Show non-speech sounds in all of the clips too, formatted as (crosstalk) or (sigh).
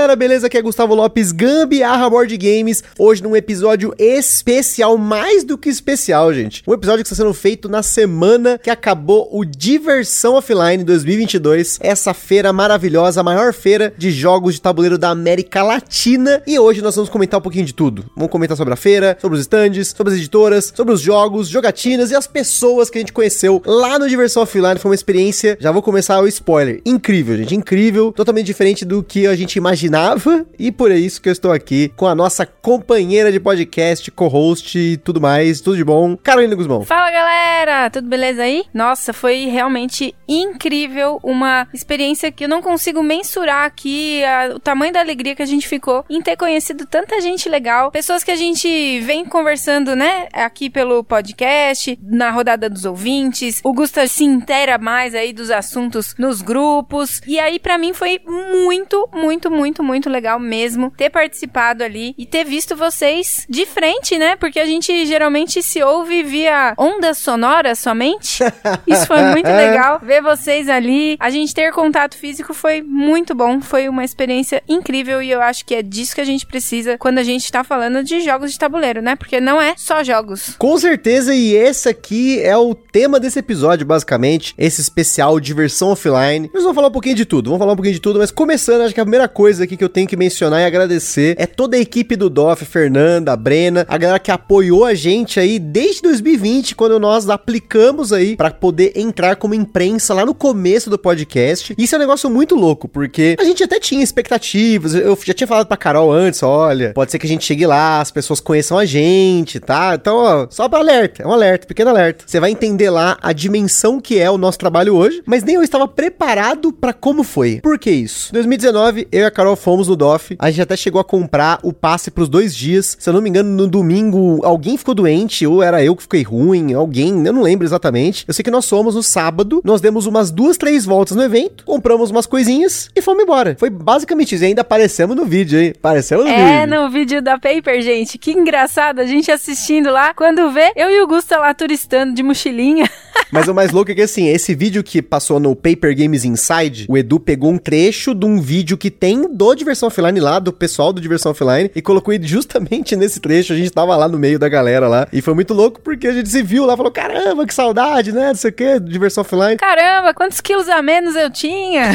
Galera, beleza? Aqui é Gustavo Lopes, Gambiarra Board Games. Hoje num episódio especial, mais do que especial, gente. Um episódio que está sendo feito na semana que acabou o Diversão Offline 2022. Essa feira maravilhosa, a maior feira de jogos de tabuleiro da América Latina. E hoje nós vamos comentar um pouquinho de tudo. Vamos comentar sobre a feira, sobre os stands, sobre as editoras, sobre os jogos, jogatinas e as pessoas que a gente conheceu lá no Diversão Offline. Foi uma experiência, já vou começar o spoiler. Incrível, gente, incrível. Totalmente diferente do que a gente imaginava, e por isso que eu estou aqui com a nossa companheira de podcast, co-host e tudo mais, tudo de bom, Carolina Guzmão. Fala galera, tudo beleza aí? Nossa, foi realmente incrível, uma experiência que eu não consigo mensurar aqui a, o tamanho da alegria que a gente ficou em ter conhecido tanta gente legal, pessoas que a gente vem conversando, né, aqui pelo podcast, na rodada dos ouvintes, o Gusta se intera mais aí dos assuntos nos grupos, e aí para mim foi muito, muito muito, muito, muito legal mesmo ter participado ali e ter visto vocês de frente, né? Porque a gente geralmente se ouve via ondas sonoras somente. (laughs) Isso foi muito legal. Ver vocês ali, a gente ter contato físico foi muito bom. Foi uma experiência incrível e eu acho que é disso que a gente precisa quando a gente tá falando de jogos de tabuleiro, né? Porque não é só jogos. Com certeza, e esse aqui é o tema desse episódio, basicamente. Esse especial diversão offline. Nós vamos falar um pouquinho de tudo, vamos falar um pouquinho de tudo, mas começando, acho que a primeira coisa aqui que eu tenho que mencionar e agradecer é toda a equipe do DOF, Fernanda, a Brena, a galera que apoiou a gente aí desde 2020, quando nós aplicamos aí para poder entrar como imprensa lá no começo do podcast. Isso é um negócio muito louco, porque a gente até tinha expectativas, eu já tinha falado pra Carol antes, olha, pode ser que a gente chegue lá, as pessoas conheçam a gente, tá? Então, ó, só pra alerta, é um alerta, pequeno alerta. Você vai entender lá a dimensão que é o nosso trabalho hoje, mas nem eu estava preparado para como foi. Por que isso? Em 2019, eu e a Carol fomos no DOF. A gente até chegou a comprar o passe pros dois dias. Se eu não me engano, no domingo alguém ficou doente, ou era eu que fiquei ruim, alguém, eu não lembro exatamente. Eu sei que nós fomos no sábado, nós demos umas duas, três voltas no evento, compramos umas coisinhas e fomos embora. Foi basicamente isso. E ainda aparecemos no vídeo, hein? Aparecemos no é, vídeo. É, no vídeo da Paper, gente. Que engraçado a gente assistindo lá. Quando vê, eu e o Gusto lá turistando de mochilinha. (laughs) Mas o mais louco é que assim, esse vídeo que passou no Paper Games Inside, o Edu pegou um trecho de um vídeo que tem do Diversão Offline lá, do pessoal do Diversão Offline, e colocou ele justamente nesse trecho. A gente tava lá no meio da galera lá. E foi muito louco porque a gente se viu lá, falou: caramba, que saudade, né? Não sei o que, Diversão Offline. Caramba, quantos quilos a menos eu tinha?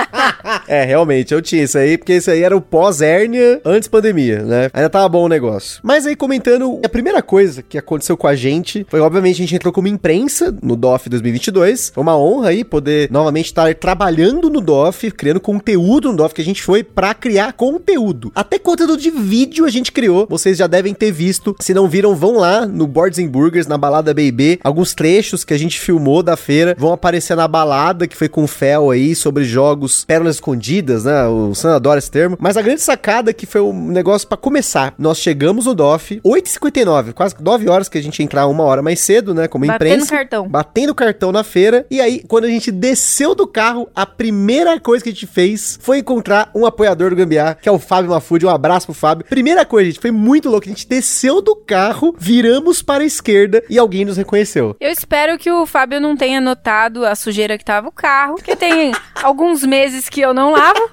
(laughs) é, realmente, eu tinha isso aí, porque isso aí era o pós-hérnia antes pandemia, né? Ainda tava bom o negócio. Mas aí, comentando, a primeira coisa que aconteceu com a gente foi, obviamente, a gente entrou como imprensa no DOF 2022. Foi uma honra aí poder novamente estar trabalhando no DOF, criando conteúdo no DOF, que a gente foi pra criar conteúdo. Até conteúdo de vídeo a gente criou. Vocês já devem ter visto. Se não viram, vão lá no Boards and Burgers, na balada BB. Alguns trechos que a gente filmou da feira vão aparecer na balada, que foi com o Fel aí, sobre jogos pérolas escondidas, né? O Sam adora esse termo. Mas a grande sacada que foi um negócio para começar. Nós chegamos no DOF, 8h59, quase 9 horas que a gente entrar uma hora mais cedo, né? Como batendo imprensa. Batendo cartão. Batendo cartão na feira. E aí, quando a gente desceu do carro, a primeira coisa que a gente fez foi encontrar um apoiador do Gambiar, que é o Fábio Mafude. Um abraço pro Fábio. Primeira coisa, gente, foi muito louco. A gente desceu do carro, viramos para a esquerda e alguém nos reconheceu. Eu espero que o Fábio não tenha notado a sujeira que tava o carro, porque tem (laughs) alguns meses que eu não lavo.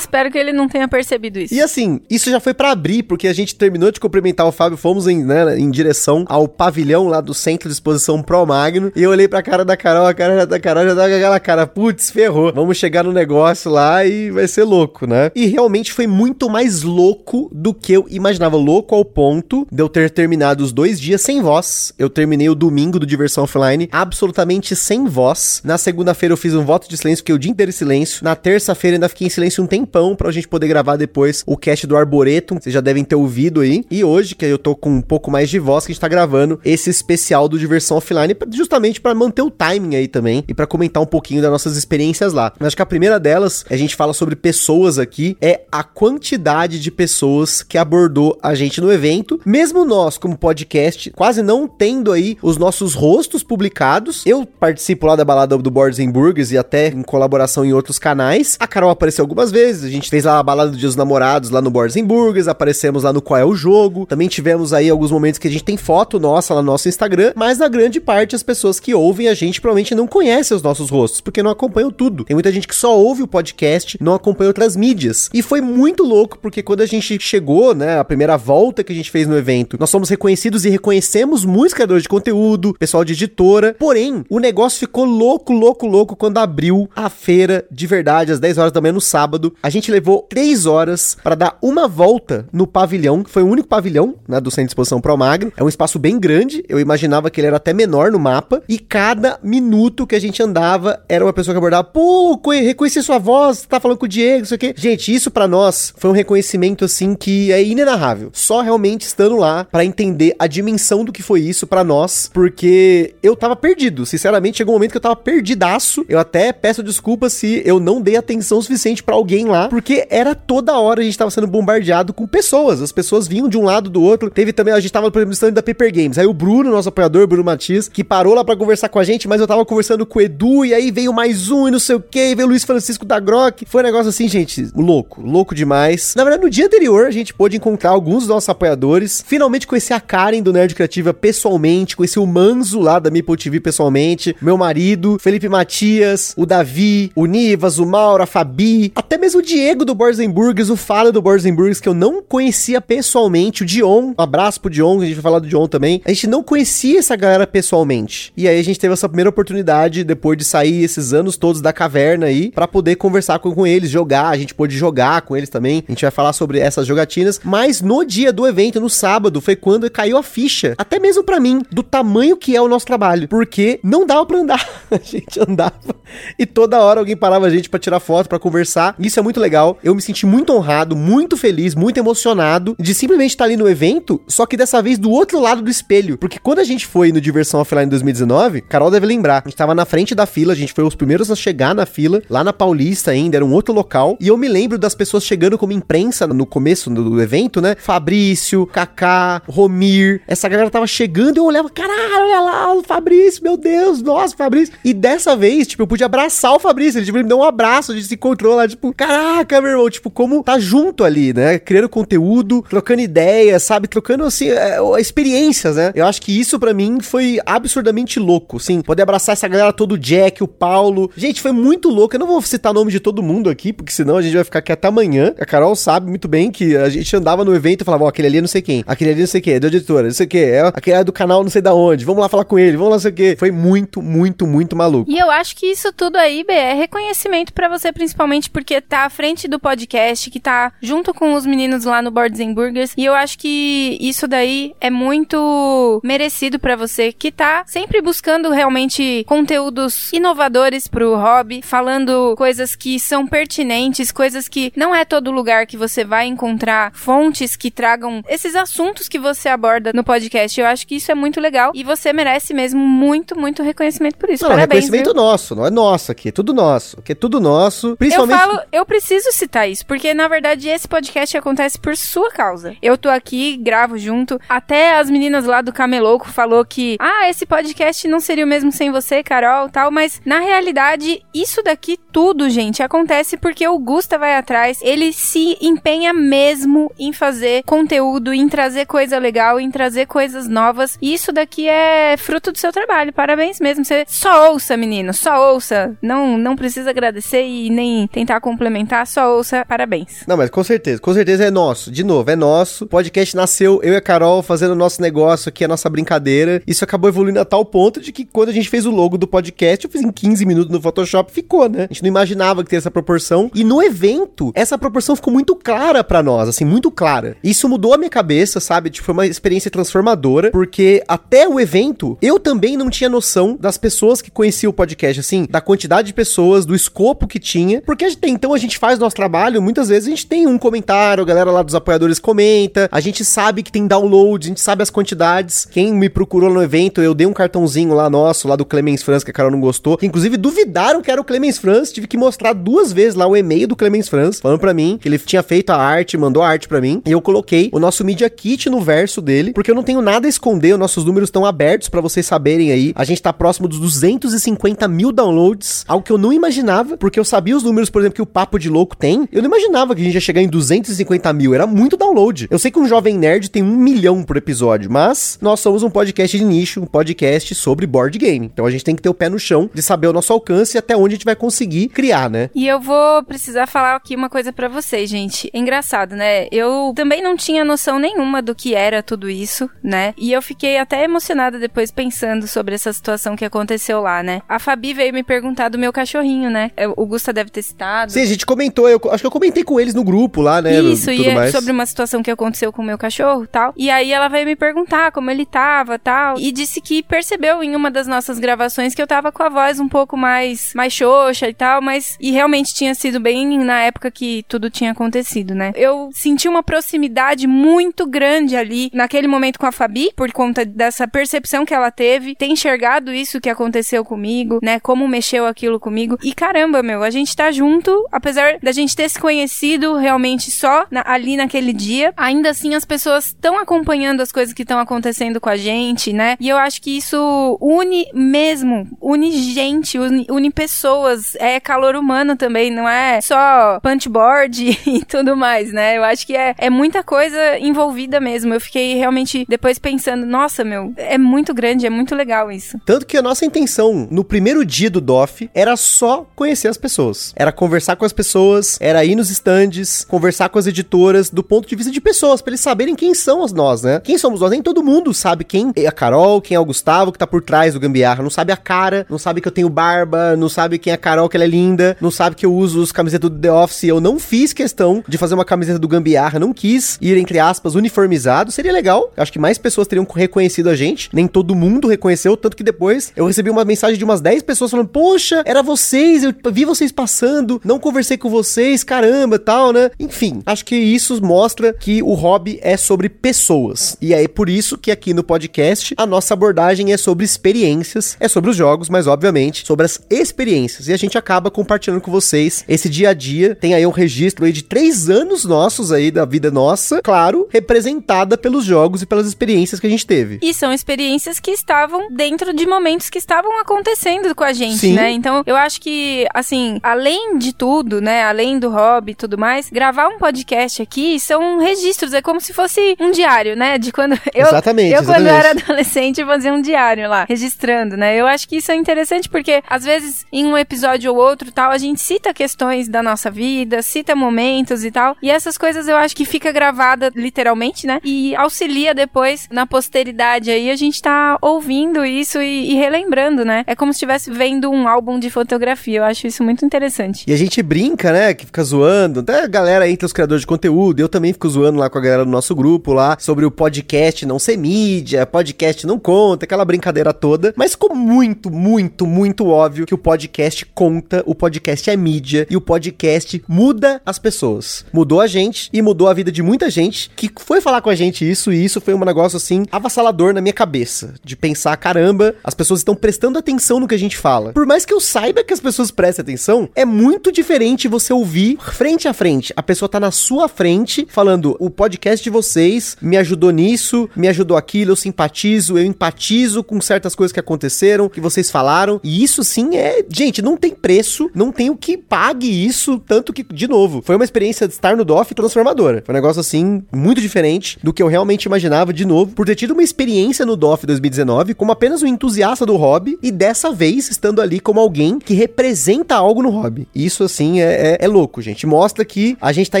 Espero que ele não tenha percebido isso. E assim, isso já foi para abrir, porque a gente terminou de cumprimentar o Fábio, fomos em, né, em direção ao pavilhão lá do Centro de Exposição Pro Magno, e eu olhei pra cara da Carol, a cara da Carol já tava com aquela cara, putz, ferrou, vamos chegar no negócio lá e vai ser louco, né? E realmente foi muito mais louco do que eu imaginava, louco ao ponto de eu ter terminado os dois dias sem voz. Eu terminei o domingo do Diversão Offline absolutamente sem voz. Na segunda-feira eu fiz um voto de silêncio, fiquei o dia inteiro em silêncio. Na terça-feira ainda fiquei em silêncio um tempo tempão pra gente poder gravar depois o cast do Arboretum. Vocês já devem ter ouvido aí. E hoje, que eu tô com um pouco mais de voz, que a gente tá gravando esse especial do Diversão Offline, justamente para manter o timing aí também e para comentar um pouquinho das nossas experiências lá. Acho que a primeira delas, a gente fala sobre pessoas aqui, é a quantidade de pessoas que abordou a gente no evento. Mesmo nós, como podcast, quase não tendo aí os nossos rostos publicados. Eu participo lá da balada do Boards and Burgers e até em colaboração em outros canais. A Carol apareceu algumas vezes, vezes. A gente fez lá a balada do Dia dos Namorados lá no Boards Burgers, aparecemos lá no Qual é o Jogo. Também tivemos aí alguns momentos que a gente tem foto nossa lá no nosso Instagram, mas na grande parte as pessoas que ouvem a gente provavelmente não conhecem os nossos rostos, porque não acompanham tudo. Tem muita gente que só ouve o podcast, não acompanha outras mídias. E foi muito louco, porque quando a gente chegou, né, a primeira volta que a gente fez no evento, nós somos reconhecidos e reconhecemos muitos criadores de conteúdo, pessoal de editora, porém, o negócio ficou louco, louco, louco quando abriu a feira de verdade, às 10 horas da manhã no sábado. A gente levou 3 horas para dar uma volta no pavilhão, que foi o único pavilhão, né, do Centro de Exposição Pro Magno. É um espaço bem grande, eu imaginava que ele era até menor no mapa, e cada minuto que a gente andava era uma pessoa que abordava, pô, reconheci sua voz, tá falando com o Diego, isso aqui. Gente, isso para nós foi um reconhecimento assim que é inenarrável. Só realmente estando lá para entender a dimensão do que foi isso para nós, porque eu tava perdido. Sinceramente, chegou um momento que eu tava perdidaço. Eu até peço desculpas se eu não dei atenção suficiente para alguém lá, porque era toda hora a gente tava sendo bombardeado com pessoas. As pessoas vinham de um lado do outro. Teve também, a gente tava, por exemplo, no stand da Paper Games. Aí o Bruno, nosso apoiador, Bruno Matias, que parou lá para conversar com a gente, mas eu tava conversando com o Edu, e aí veio mais um e não sei o que, veio o Luiz Francisco da Grok. Foi um negócio assim, gente, louco, louco demais. Na verdade, no dia anterior, a gente pôde encontrar alguns dos nossos apoiadores. Finalmente conheci a Karen do Nerd Criativa pessoalmente, conheci o Manzo lá da Meeple TV pessoalmente, meu marido, Felipe Matias, o Davi, o Nivas, o Mauro, a Fabi, até mesmo o Diego do Borzenburgers, o Fala do Borzenburgers, que eu não conhecia pessoalmente, o Dion, um abraço pro Dion, a gente vai falar do Dion também. A gente não conhecia essa galera pessoalmente. E aí a gente teve essa primeira oportunidade, depois de sair esses anos todos da caverna aí, para poder conversar com, com eles, jogar, a gente pôde jogar com eles também. A gente vai falar sobre essas jogatinas, mas no dia do evento, no sábado, foi quando caiu a ficha, até mesmo para mim, do tamanho que é o nosso trabalho, porque não dava para andar. (laughs) a gente andava e toda hora alguém parava a gente para tirar foto, para conversar. Isso é muito legal. Eu me senti muito honrado, muito feliz, muito emocionado de simplesmente estar ali no evento, só que dessa vez do outro lado do espelho, porque quando a gente foi no Diversão Offline em 2019, Carol deve lembrar, a gente tava na frente da fila, a gente foi os primeiros a chegar na fila, lá na Paulista ainda, era um outro local, e eu me lembro das pessoas chegando como imprensa no começo do evento, né? Fabrício, Kaká, Romir, essa galera tava chegando e eu olhava, caralho, olha lá, o Fabrício, meu Deus, nossa, Fabrício. E dessa vez, tipo, eu pude abraçar o Fabrício, ele, tipo, me deu um abraço, a gente se encontrou lá, tipo, caraca, meu irmão, tipo, como tá junto ali, né? Criando conteúdo, trocando ideias, sabe? Trocando, assim, é, experiências, né? Eu acho que isso para mim foi absurdamente louco, sim. Poder abraçar essa galera todo, o Jack, o Paulo. Gente, foi muito louco. Eu não vou citar nome de todo mundo aqui, porque senão a gente vai ficar aqui até amanhã. A Carol sabe muito bem que a gente andava no evento e falava, ó, oh, aquele ali é não sei quem, aquele ali não sei quem, é da editora, não sei o que, é aquele é do canal não sei da onde, vamos lá falar com ele, vamos lá não sei o que. Foi muito, muito, muito maluco. E eu acho que isso tudo aí, B, é reconhecimento para você, principalmente porque tá à frente do podcast, que tá junto com os meninos lá no Boards and Burgers. E eu acho que isso daí é muito merecido para você, que tá sempre buscando realmente conteúdos inovadores pro hobby, falando coisas que são pertinentes, coisas que não é todo lugar que você vai encontrar fontes que tragam esses assuntos que você aborda no podcast. Eu acho que isso é muito legal e você merece mesmo muito, muito reconhecimento por isso. Não, Parabéns, reconhecimento viu? nosso, não é nosso aqui, é tudo nosso, aqui é tudo nosso. Principalmente... Eu falo, eu preciso citar isso, porque na verdade esse podcast acontece por sua causa. Eu tô aqui, gravo junto, até as meninas lá do Camelouco falou que, ah, esse podcast não seria o mesmo sem você, Carol, tal, mas na realidade isso daqui tudo, gente, acontece porque o Gusta vai atrás, ele se empenha mesmo em fazer conteúdo, em trazer coisa legal, em trazer coisas novas. E isso daqui é fruto do seu trabalho. Parabéns mesmo. Você só ouça, menino, só ouça. Não, não precisa agradecer e nem tentar complementar, só ouça. Parabéns. Não, mas com certeza, com certeza é nosso. De novo, é nosso. O podcast nasceu eu e a Carol fazendo o nosso negócio aqui, a nossa brincadeira. Isso acabou evoluindo a tal ponto de que quando a gente fez o logo do podcast, eu fiz em 15 minutos no Photoshop, ficou, né? A gente não imaginava que teria essa proporção. E no evento, essa proporção ficou muito clara para nós, assim, muito clara. Isso mudou a minha cabeça, sabe? Tipo, foi uma experiência transformadora, porque até o evento, eu também não tinha noção das pessoas que conheciam o podcast, assim, da quantidade de pessoas, do escopo que tinha, porque até então a gente faz nosso trabalho, muitas vezes a gente tem um comentário, a galera lá dos apoiadores comenta, a gente sabe que tem downloads, a gente sabe as quantidades. Quem me procurou no evento, eu dei um cartãozinho lá nosso, lá do Clemens Franz, que a Carol não gostou, que inclusive duvidaram que era o Clemens Franz, Tive que mostrar duas vezes lá o e-mail do Clemens Franz, falando pra mim que ele tinha feito a arte, mandou a arte pra mim, e eu coloquei o nosso Media Kit no verso dele, porque eu não tenho nada a esconder, os nossos números estão abertos pra vocês saberem aí. A gente tá próximo dos 250 mil downloads, algo que eu não imaginava, porque eu sabia os números, por exemplo, que o Papo de Louco tem. Eu não imaginava que a gente ia chegar em 250 mil, era muito download. Eu sei que um jovem nerd tem um milhão por episódio, mas nós somos um podcast de nicho, um podcast sobre board game. Então a gente tem que ter o pé no chão de saber o nosso alcance e até onde a gente vai conseguir criar, né? E eu vou precisar falar aqui uma coisa pra vocês, gente. É engraçado, né? Eu também não tinha noção nenhuma do que era tudo isso, né? E eu fiquei até emocionada depois pensando sobre essa situação que aconteceu lá, né? A Fabi veio me perguntar do meu cachorrinho, né? Eu- O Gusta deve ter citado. Sim, a gente comentou, eu acho que eu comentei com eles no grupo lá, né? Isso, e é mais. sobre uma situação que aconteceu com o meu cachorro tal. E aí ela veio me perguntar como ele tava tal. E disse que percebeu em uma das nossas gravações que eu tava com a voz um pouco mais, mais xoxa e tal, mas. E realmente tinha sido bem na época que tudo tinha acontecido, né? Eu senti uma proximidade muito grande ali naquele momento com a Fabi, por conta dessa percepção que ela teve, ter enxergado isso que aconteceu comigo, né? Como mexeu aquilo comigo. E caramba, meu, a gente tá junto, apesar da gente ter se conhecido realmente só na- ali naquele dia, ainda assim as pessoas estão acompanhando as coisas que estão acontecendo com a gente, né? E eu acho que isso une mesmo, une gente, une, une pessoas, é calor humano também, não é só punchboard (laughs) e tudo mais, né? Eu acho que é, é muita coisa envolvida mesmo. Eu fiquei realmente depois pensando, nossa, meu, é muito grande, é muito legal isso. Tanto que a nossa intenção no primeiro dia do DOF era só conhecer as pessoas. Era conversar com as pessoas, era ir nos stands, conversar com as editoras do ponto de vista de pessoas, pra eles saberem quem são as nós, né? Quem somos nós? Nem todo mundo sabe quem é a Carol, quem é o Gustavo que tá por trás do Gambiarra. Não sabe a cara, não sabe que eu tenho barba, não sabe quem é a Carol, que ela é linda, não sabe que eu uso os camisetas do The Office. Eu não fiz questão de fazer uma camiseta do Gambiarra, não quis ir, entre aspas, uniformizado. Seria legal. Acho que mais pessoas teriam reconhecido a gente. Nem todo mundo reconheceu, tanto que depois eu recebi uma mensagem de umas 10 pessoas falando: Poxa, era vocês, eu vi vocês passando, não conversei com vocês, caramba, tal, né? Enfim, acho que isso mostra que o hobby é sobre pessoas. E é por isso que aqui no podcast a nossa abordagem é sobre experiências, é sobre os jogos, mas obviamente sobre as experiências. E a gente acaba compartilhando com vocês esse dia a dia. Tem aí um registro aí de três anos nossos aí da vida nossa, claro, representada pelos jogos e pelas experiências que a gente teve. E são experiências que estavam dentro de momentos que estavam acontecendo com a gente, Sim. né? Então, eu acho que, assim, além de tudo, né? Além do hobby e tudo mais, gravar um podcast aqui são registros. É como se fosse um diário, né? De quando (laughs) eu. Exatamente, Eu, quando exatamente. era adolescente, fazia um diário lá, registrando, né? Eu acho que isso é interessante porque, às vezes, em um episódio ou outro tal, a gente cita questões da nossa vida, cita momentos e tal. E essas coisas eu acho que fica gravada literalmente, né? E auxilia depois na posteridade aí a gente tá ouvindo isso e, e relembrando, né? É como se estivesse vendo um álbum de fotografia. Eu acho isso muito interessante. E a gente brinca, né? Que fica zoando. Até a galera entre os criadores de conteúdo. Eu também fico zoando lá com a galera do nosso grupo lá sobre o podcast não ser mídia, podcast não conta, aquela brincadeira toda. Mas ficou muito, muito, muito óbvio que o podcast conta, o podcast é mídia e o podcast muda as pessoas. Mudou a gente e mudou a vida de muita gente que foi falar com a gente isso e isso foi um negócio assim avassalador na minha cabeça. De pensar, caramba, as pessoas estão prestando atenção no que a gente fala. Por mais que eu saiba que as pessoas prestem atenção, é muito diferente você ouvir frente a frente. A pessoa tá na sua frente falando: o podcast de vocês me ajudou nisso, me ajudou aquilo, eu simpatizo, eu empatizo com certas coisas que aconteceram, que vocês falaram. E isso sim é. Gente, não tem preço, não tem o que pague isso. Tanto que, de novo, foi uma experiência de estar no DOF transformadora. Foi um negócio assim, muito diferente do que eu realmente imaginava, de novo, por ter tido uma experiência no DOF 2019 como apenas um entusiasta do hobby e dessa vez estando ali como alguém que representa algo no hobby. Isso, assim, é, é, é louco, gente. Mostra que a gente tá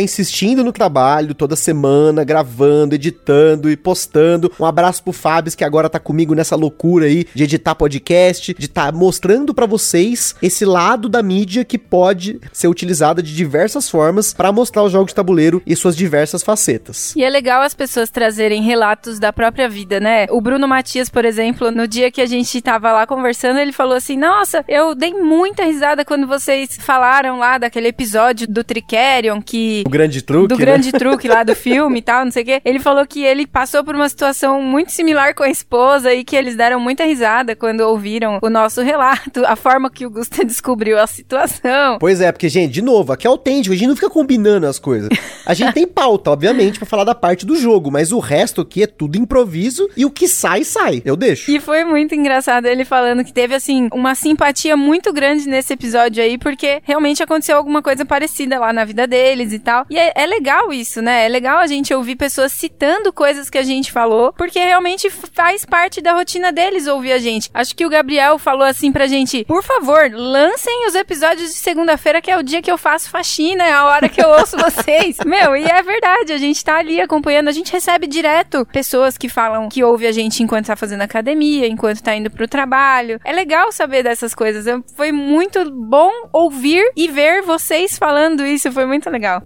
insistindo no trabalho toda semana, gravando, editando e postando. Um abraço pro Fábio, que agora tá comigo nessa loucura aí de editar podcast, de tá mostrando pra vocês esse lado da mídia que pode ser utilizada de diversas formas pra mostrar os jogos de tabuleiro e suas diversas facetas. E é legal as pessoas trazerem relatos da própria vida, né? O Bruno Matias, por exemplo, no dia que a gente tava lá conversando, ele falou assim: Nossa, eu dei muita risada quando vocês falaram lá daquele episódio do Tricerion que. O grande truque, do né? grande (laughs) truque lá do filme e tal, não sei o quê. Ele falou que ele passou por uma situação muito similar com a esposa e que eles deram muita risada quando ouviram o nosso relato, a forma que o Gusta (laughs) descobriu a situação. Pois é, porque, gente, de novo, aqui é autêntico, a gente não fica combinando as coisas. A gente tem pauta, (laughs) obviamente, pra falar da parte do jogo, mas o resto aqui é tudo improviso e o que sai, sai. Eu deixo. E foi muito engraçado ele falando que teve, assim, uma simpatia muito grande nesse episódio aí, porque realmente aconteceu alguma coisa parecida lá na vida deles e tal. E é, é legal isso, né? É legal a gente ouvir pessoas citando coisas que a gente falou, porque realmente faz parte da rotina deles ouvir a gente. Acho que o Gabriel falou assim pra gente: por favor, lancem os episódios de segunda-feira, que é o dia que eu faço faxina, é a hora que eu ouço (laughs) vocês. Meu, e é verdade, a gente tá ali acompanhando, a gente recebe direto pessoas que falam que ouve a gente enquanto tá fazendo academia, enquanto tá indo pro trabalho. É legal saber dessas coisas. Foi muito bom ouvir e ver vocês falando isso, foi muito legal.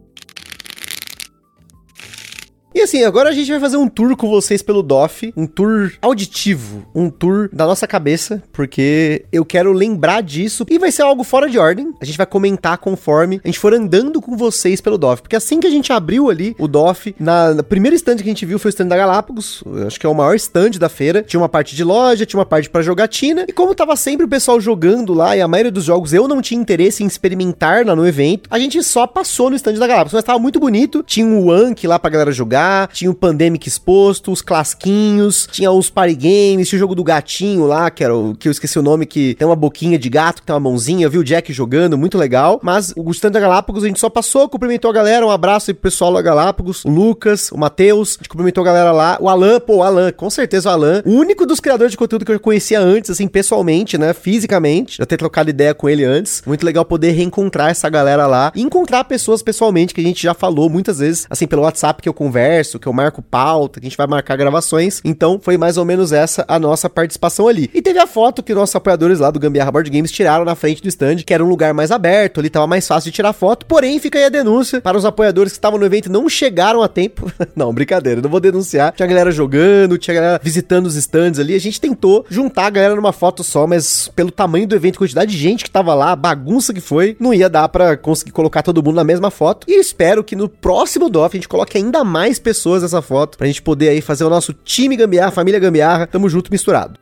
E assim, agora a gente vai fazer um tour com vocês pelo DOF, um tour auditivo, um tour da nossa cabeça, porque eu quero lembrar disso e vai ser algo fora de ordem. A gente vai comentar conforme a gente for andando com vocês pelo DOF, porque assim que a gente abriu ali o DOF, na, na primeira stand que a gente viu foi o stand da Galápagos, acho que é o maior stand da feira. Tinha uma parte de loja, tinha uma parte para jogatina, e como tava sempre o pessoal jogando lá e a maioria dos jogos eu não tinha interesse em experimentar lá no evento, a gente só passou no stand da Galápagos, mas tava muito bonito. Tinha um Wank lá pra galera jogar tinha o Pandemic exposto, os clasquinhos, tinha os party games, tinha o jogo do gatinho lá, que era o que eu esqueci o nome, que tem uma boquinha de gato, que tem uma mãozinha, eu vi o Jack jogando, muito legal. Mas o stand da Galápagos a gente só passou, cumprimentou a galera, um abraço aí pro pessoal da Galápagos, o Lucas, o Matheus, a gente cumprimentou a galera lá, o Alan, pô, o Alan, com certeza o Alan, o único dos criadores de conteúdo que eu conhecia antes, assim, pessoalmente, né, fisicamente, já ter trocado ideia com ele antes, muito legal poder reencontrar essa galera lá e encontrar pessoas pessoalmente que a gente já falou muitas vezes, assim, pelo WhatsApp que eu converso, que eu marco pauta, que a gente vai marcar gravações. Então foi mais ou menos essa a nossa participação ali. E teve a foto que nossos apoiadores lá do Gambiarra Board Games tiraram na frente do stand, que era um lugar mais aberto, ali tava mais fácil de tirar foto. Porém, fica aí a denúncia para os apoiadores que estavam no evento e não chegaram a tempo. (laughs) não, brincadeira, não vou denunciar. Tinha galera jogando, tinha galera visitando os stands ali. A gente tentou juntar a galera numa foto só, mas pelo tamanho do evento, quantidade de gente que tava lá, bagunça que foi, não ia dar para conseguir colocar todo mundo na mesma foto. E espero que no próximo DOF a gente coloque ainda mais pessoas nessa foto pra gente poder aí fazer o nosso time gambiarra, família gambiarra, tamo junto misturado.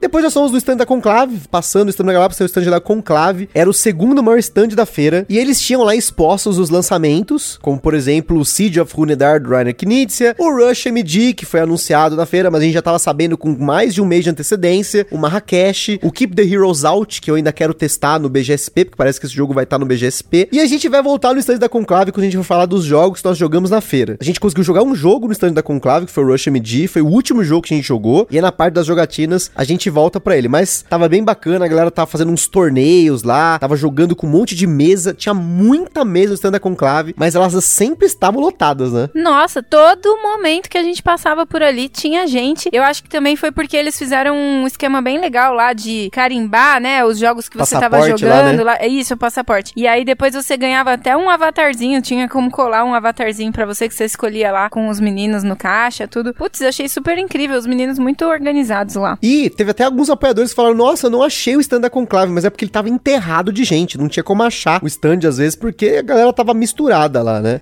Depois já somos do stand da Conclave, passando o stand da Galápagos, o stand da Conclave, era o segundo maior stand da feira, e eles tinham lá expostos os lançamentos, como por exemplo o Siege of Runedar do Rainer Knizia, o Rush MD, que foi anunciado na feira, mas a gente já tava sabendo com mais de um mês de antecedência, o Marrakech, o Keep the Heroes Out, que eu ainda quero testar no BGSP, porque parece que esse jogo vai estar tá no BGSP, e a gente vai voltar no stand da Conclave quando a gente for falar dos jogos que nós jogamos na feira. A gente conseguiu jogar um jogo no stand da Conclave, que foi o Rush MD, foi o último jogo que a gente jogou, e aí na parte das jogatinas a gente volta para ele. Mas tava bem bacana, a galera tava fazendo uns torneios lá, tava jogando com um monte de mesa, tinha muita mesa no stand da Conclave, mas elas sempre estavam lotadas, né? Nossa, todo momento que a gente passava por ali tinha gente. Eu acho que também foi porque eles fizeram um esquema bem legal lá de carimbar, né, os jogos que você passaporte tava jogando lá, né? lá. Isso, o passaporte. E aí depois você ganhava até um avatarzinho, tinha como colar um avatarzinho para você que você escolhia lá com os meninos no caixa, tudo. Putz, achei super incrível, os meninos muito organizados lá. E teve até alguns apoiadores falaram: Nossa, eu não achei o stand da Conclave, mas é porque ele tava enterrado de gente. Não tinha como achar o stand às vezes, porque a galera tava misturada lá, né?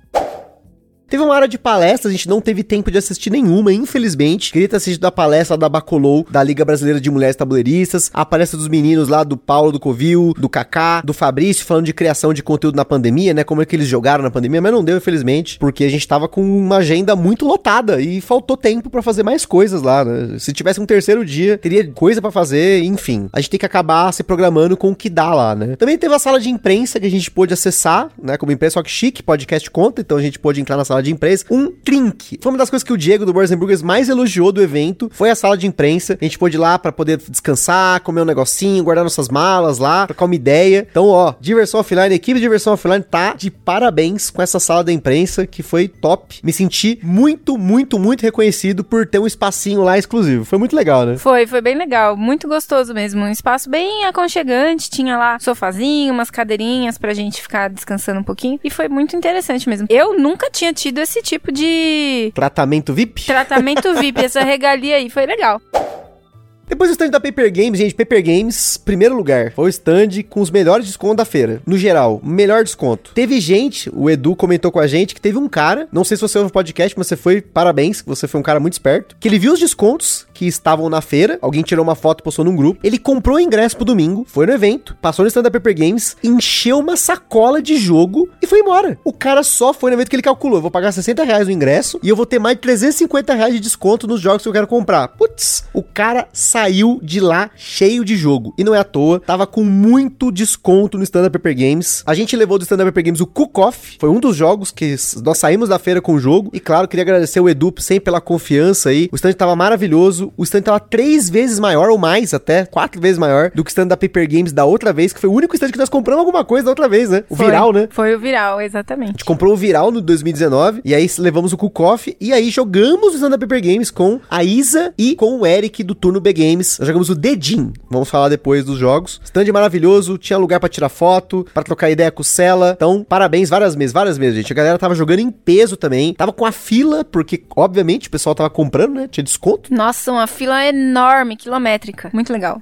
Teve uma área de palestras, a gente não teve tempo de assistir nenhuma, infelizmente. Queria ter assistido a palestra da Bacolou, da Liga Brasileira de Mulheres Tabuleiristas, a palestra dos meninos lá do Paulo do Covil, do Kaká, do Fabrício, falando de criação de conteúdo na pandemia, né? Como é que eles jogaram na pandemia, mas não deu, infelizmente, porque a gente tava com uma agenda muito lotada e faltou tempo para fazer mais coisas lá, né? Se tivesse um terceiro dia, teria coisa para fazer, enfim. A gente tem que acabar se programando com o que dá lá, né? Também teve a sala de imprensa que a gente pôde acessar, né? Como imprensa, só que chique, podcast conta, então a gente pôde entrar na sala sala de imprensa, um drink. Foi uma das coisas que o Diego do Boys Burgers mais elogiou do evento, foi a sala de imprensa. A gente pôde ir lá para poder descansar, comer um negocinho, guardar nossas malas lá, trocar uma ideia. Então, ó, diversão offline, equipe de diversão offline tá de parabéns com essa sala da imprensa, que foi top. Me senti muito, muito, muito reconhecido por ter um espacinho lá exclusivo. Foi muito legal, né? Foi, foi bem legal, muito gostoso mesmo. Um espaço bem aconchegante, tinha lá sofazinho, umas cadeirinhas pra gente ficar descansando um pouquinho. E foi muito interessante mesmo. Eu nunca tinha tido esse tipo de. Tratamento VIP? Tratamento VIP, (laughs) essa regalia aí, foi legal. Depois o stand da Paper Games, gente, Paper Games, primeiro lugar, foi o stand com os melhores descontos da feira. No geral, melhor desconto. Teve gente, o Edu comentou com a gente, que teve um cara, não sei se você ouve o podcast, mas você foi, parabéns, você foi um cara muito esperto, que ele viu os descontos que estavam na feira. Alguém tirou uma foto, postou num grupo. Ele comprou o ingresso pro domingo, foi no evento, passou no stand da Paper Games, encheu uma sacola de jogo e foi embora. O cara só foi no evento que ele calculou. Eu vou pagar 60 reais no ingresso e eu vou ter mais de 350 reais de desconto nos jogos que eu quero comprar. Putz, o cara saiu de lá cheio de jogo. E não é à toa, tava com muito desconto no stand da Paper Games. A gente levou do stand da Paper Games o Cook Off, foi um dos jogos que nós saímos da feira com o jogo. E claro, queria agradecer o Edu sempre pela confiança aí. O stand tava maravilhoso. O stand tava três vezes maior, ou mais até, quatro vezes maior do que o stand da Paper Games da outra vez, que foi o único stand que nós compramos alguma coisa da outra vez, né? O Foi. Viral, né? Foi o viral, A exatamente. gente comprou o Viral no 2019 e aí levamos o Cook Off e aí jogamos o stand da Paper Games com a Isa e com o Eric do Turno B Games. Nós jogamos o Dedin. Vamos falar depois dos jogos. Stand maravilhoso, tinha lugar pra tirar foto, pra trocar ideia com o Cela. Então, parabéns várias vezes, várias vezes, gente. A galera tava jogando em peso também. Tava com a fila, porque obviamente o pessoal tava comprando, né? Tinha desconto. Nossa, uma fila enorme, quilométrica. Muito legal.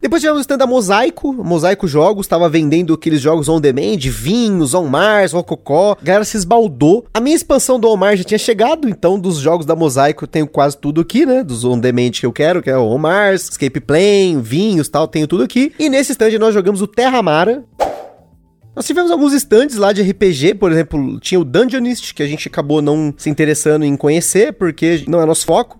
Depois tivemos o stand da Mosaico, Mosaico Jogos, tava vendendo aqueles jogos on demand, vinhos, on Mars, Rococó. A galera se esbaldou. A minha expansão do On Mars já tinha chegado, então dos jogos da Mosaico eu tenho quase tudo aqui, né? Dos on demand que eu quero, que é o On Mars, Escape Plane, vinhos tal, tenho tudo aqui. E nesse stand nós jogamos o Terra Mara. Nós tivemos alguns stands lá de RPG, por exemplo, tinha o Dungeonist, que a gente acabou não se interessando em conhecer, porque não é nosso foco.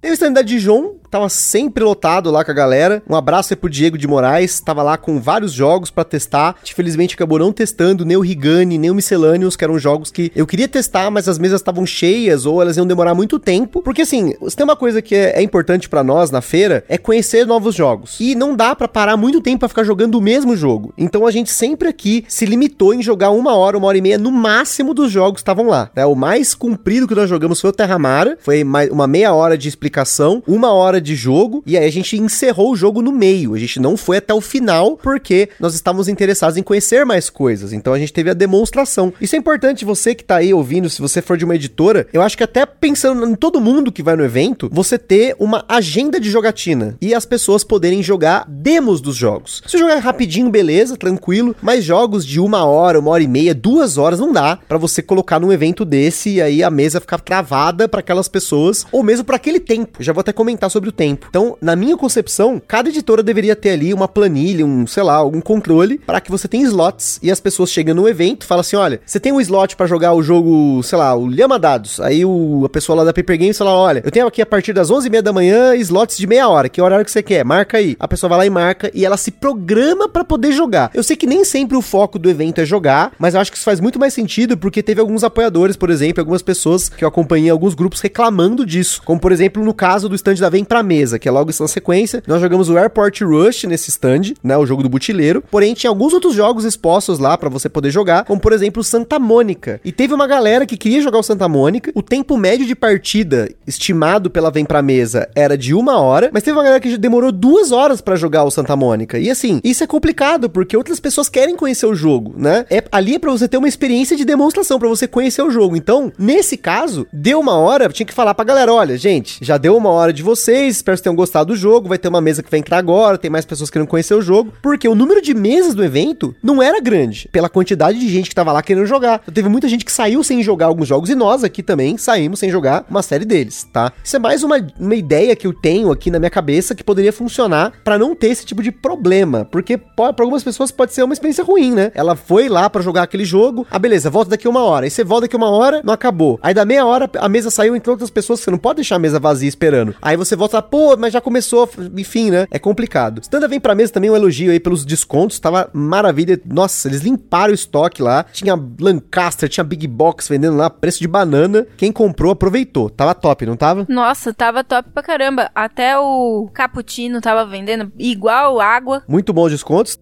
Tem o stand da Dijon, tava sempre lotado lá com a galera. Um abraço aí pro Diego de Moraes, tava lá com vários jogos pra testar. Infelizmente acabou não testando nem o Rigani, nem o Miscellaneous, que eram jogos que eu queria testar, mas as mesas estavam cheias ou elas iam demorar muito tempo. Porque assim, se tem uma coisa que é, é importante pra nós na feira, é conhecer novos jogos. E não dá pra parar muito tempo pra ficar jogando o mesmo jogo. Então a gente sempre aqui se limitou em jogar uma hora, uma hora e meia no máximo dos jogos que estavam lá. né? O mais comprido que nós jogamos foi o Terramara, foi uma meia hora de explicação, uma hora de jogo, e aí a gente encerrou o jogo no meio. A gente não foi até o final, porque nós estávamos interessados em conhecer mais coisas. Então a gente teve a demonstração. Isso é importante, você que tá aí ouvindo, se você for de uma editora, eu acho que até pensando em todo mundo que vai no evento, você ter uma agenda de jogatina e as pessoas poderem jogar demos dos jogos. Se jogar rapidinho, beleza, tranquilo, mas jogos de uma hora, uma hora e meia, duas horas não dá pra você colocar num evento desse e aí a mesa ficar travada pra aquelas pessoas, ou mesmo pra aquele tempo. Já vou até comentar sobre o tempo. Então, na minha concepção, cada editora deveria ter ali uma planilha, um, sei lá, algum controle para que você tenha slots e as pessoas chegam no evento, falam assim: olha, você tem um slot pra jogar o jogo, sei lá, o Lhama Dados. Aí o, a pessoa lá da Paper Games fala: olha, eu tenho aqui a partir das 11h30 da manhã slots de meia hora. Que horário que você quer? Marca aí. A pessoa vai lá e marca e ela se programa pra poder jogar. Eu sei que nem sempre o foco do evento é jogar, mas eu acho que isso faz muito mais sentido porque teve alguns apoiadores, por exemplo, algumas pessoas que eu acompanhei alguns grupos reclamando disso. Como, por exemplo, no caso do stand da Vem Pra Mesa, que é logo na sequência. Nós jogamos o Airport Rush nesse stand, né? O jogo do butileiro. Porém, tinha alguns outros jogos expostos lá pra você poder jogar, como por exemplo Santa Mônica. E teve uma galera que queria jogar o Santa Mônica. O tempo médio de partida estimado pela Vem Pra Mesa era de uma hora, mas teve uma galera que demorou duas horas pra jogar o Santa Mônica. E assim, isso é complicado, porque outras pessoas querem conhecer o jogo, né? É, ali é pra você ter uma experiência de demonstração, pra você conhecer o jogo. Então, nesse caso, deu uma hora, tinha que falar pra galera: olha, gente, já deu uma hora de vocês, espero que vocês tenham gostado do jogo, vai ter uma mesa que vai entrar agora, tem mais pessoas querendo conhecer o jogo, porque o número de mesas do evento não era grande, pela quantidade de gente que tava lá querendo jogar. Então, teve muita gente que saiu sem jogar alguns jogos, e nós aqui também saímos sem jogar uma série deles, tá? Isso é mais uma, uma ideia que eu tenho aqui na minha cabeça que poderia funcionar pra não ter esse tipo de problema, porque para algumas pessoas pode ser uma experiência ruim, né? Ela foi lá pra jogar aquele jogo, ah, beleza, volta daqui uma hora, aí você volta daqui uma hora, não acabou. Aí da meia hora a mesa saiu entre outras pessoas, você não pode deixar a mesa vazia esperando. Aí você volta pô, mas já começou, enfim, né? É complicado. Standa vem pra mesa também um elogio aí pelos descontos, tava maravilha. Nossa, eles limparam o estoque lá. Tinha Lancaster, tinha Big Box vendendo lá, preço de banana. Quem comprou aproveitou. Tava top, não tava? Nossa, tava top pra caramba. Até o cappuccino tava vendendo igual água. Muito bons descontos.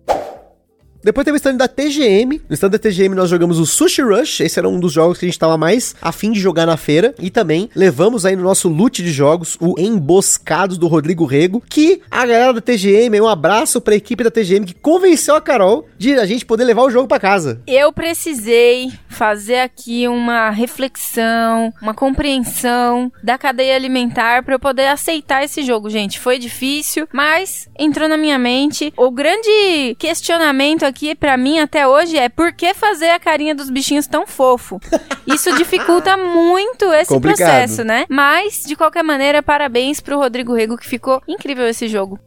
Depois teve o stand da TGM. No stand da TGM nós jogamos o Sushi Rush. Esse era um dos jogos que a gente tava mais afim de jogar na feira. E também levamos aí no nosso loot de jogos o Emboscados do Rodrigo Rego. Que a galera da TGM, um abraço pra equipe da TGM que convenceu a Carol de a gente poder levar o jogo pra casa. Eu precisei fazer aqui uma reflexão, uma compreensão da cadeia alimentar para eu poder aceitar esse jogo, gente. Foi difícil, mas entrou na minha mente. O grande questionamento aqui aqui pra mim até hoje é por que fazer a carinha dos bichinhos tão fofo? Isso dificulta muito esse Complicado. processo, né? Mas, de qualquer maneira, parabéns pro Rodrigo Rego, que ficou incrível esse jogo.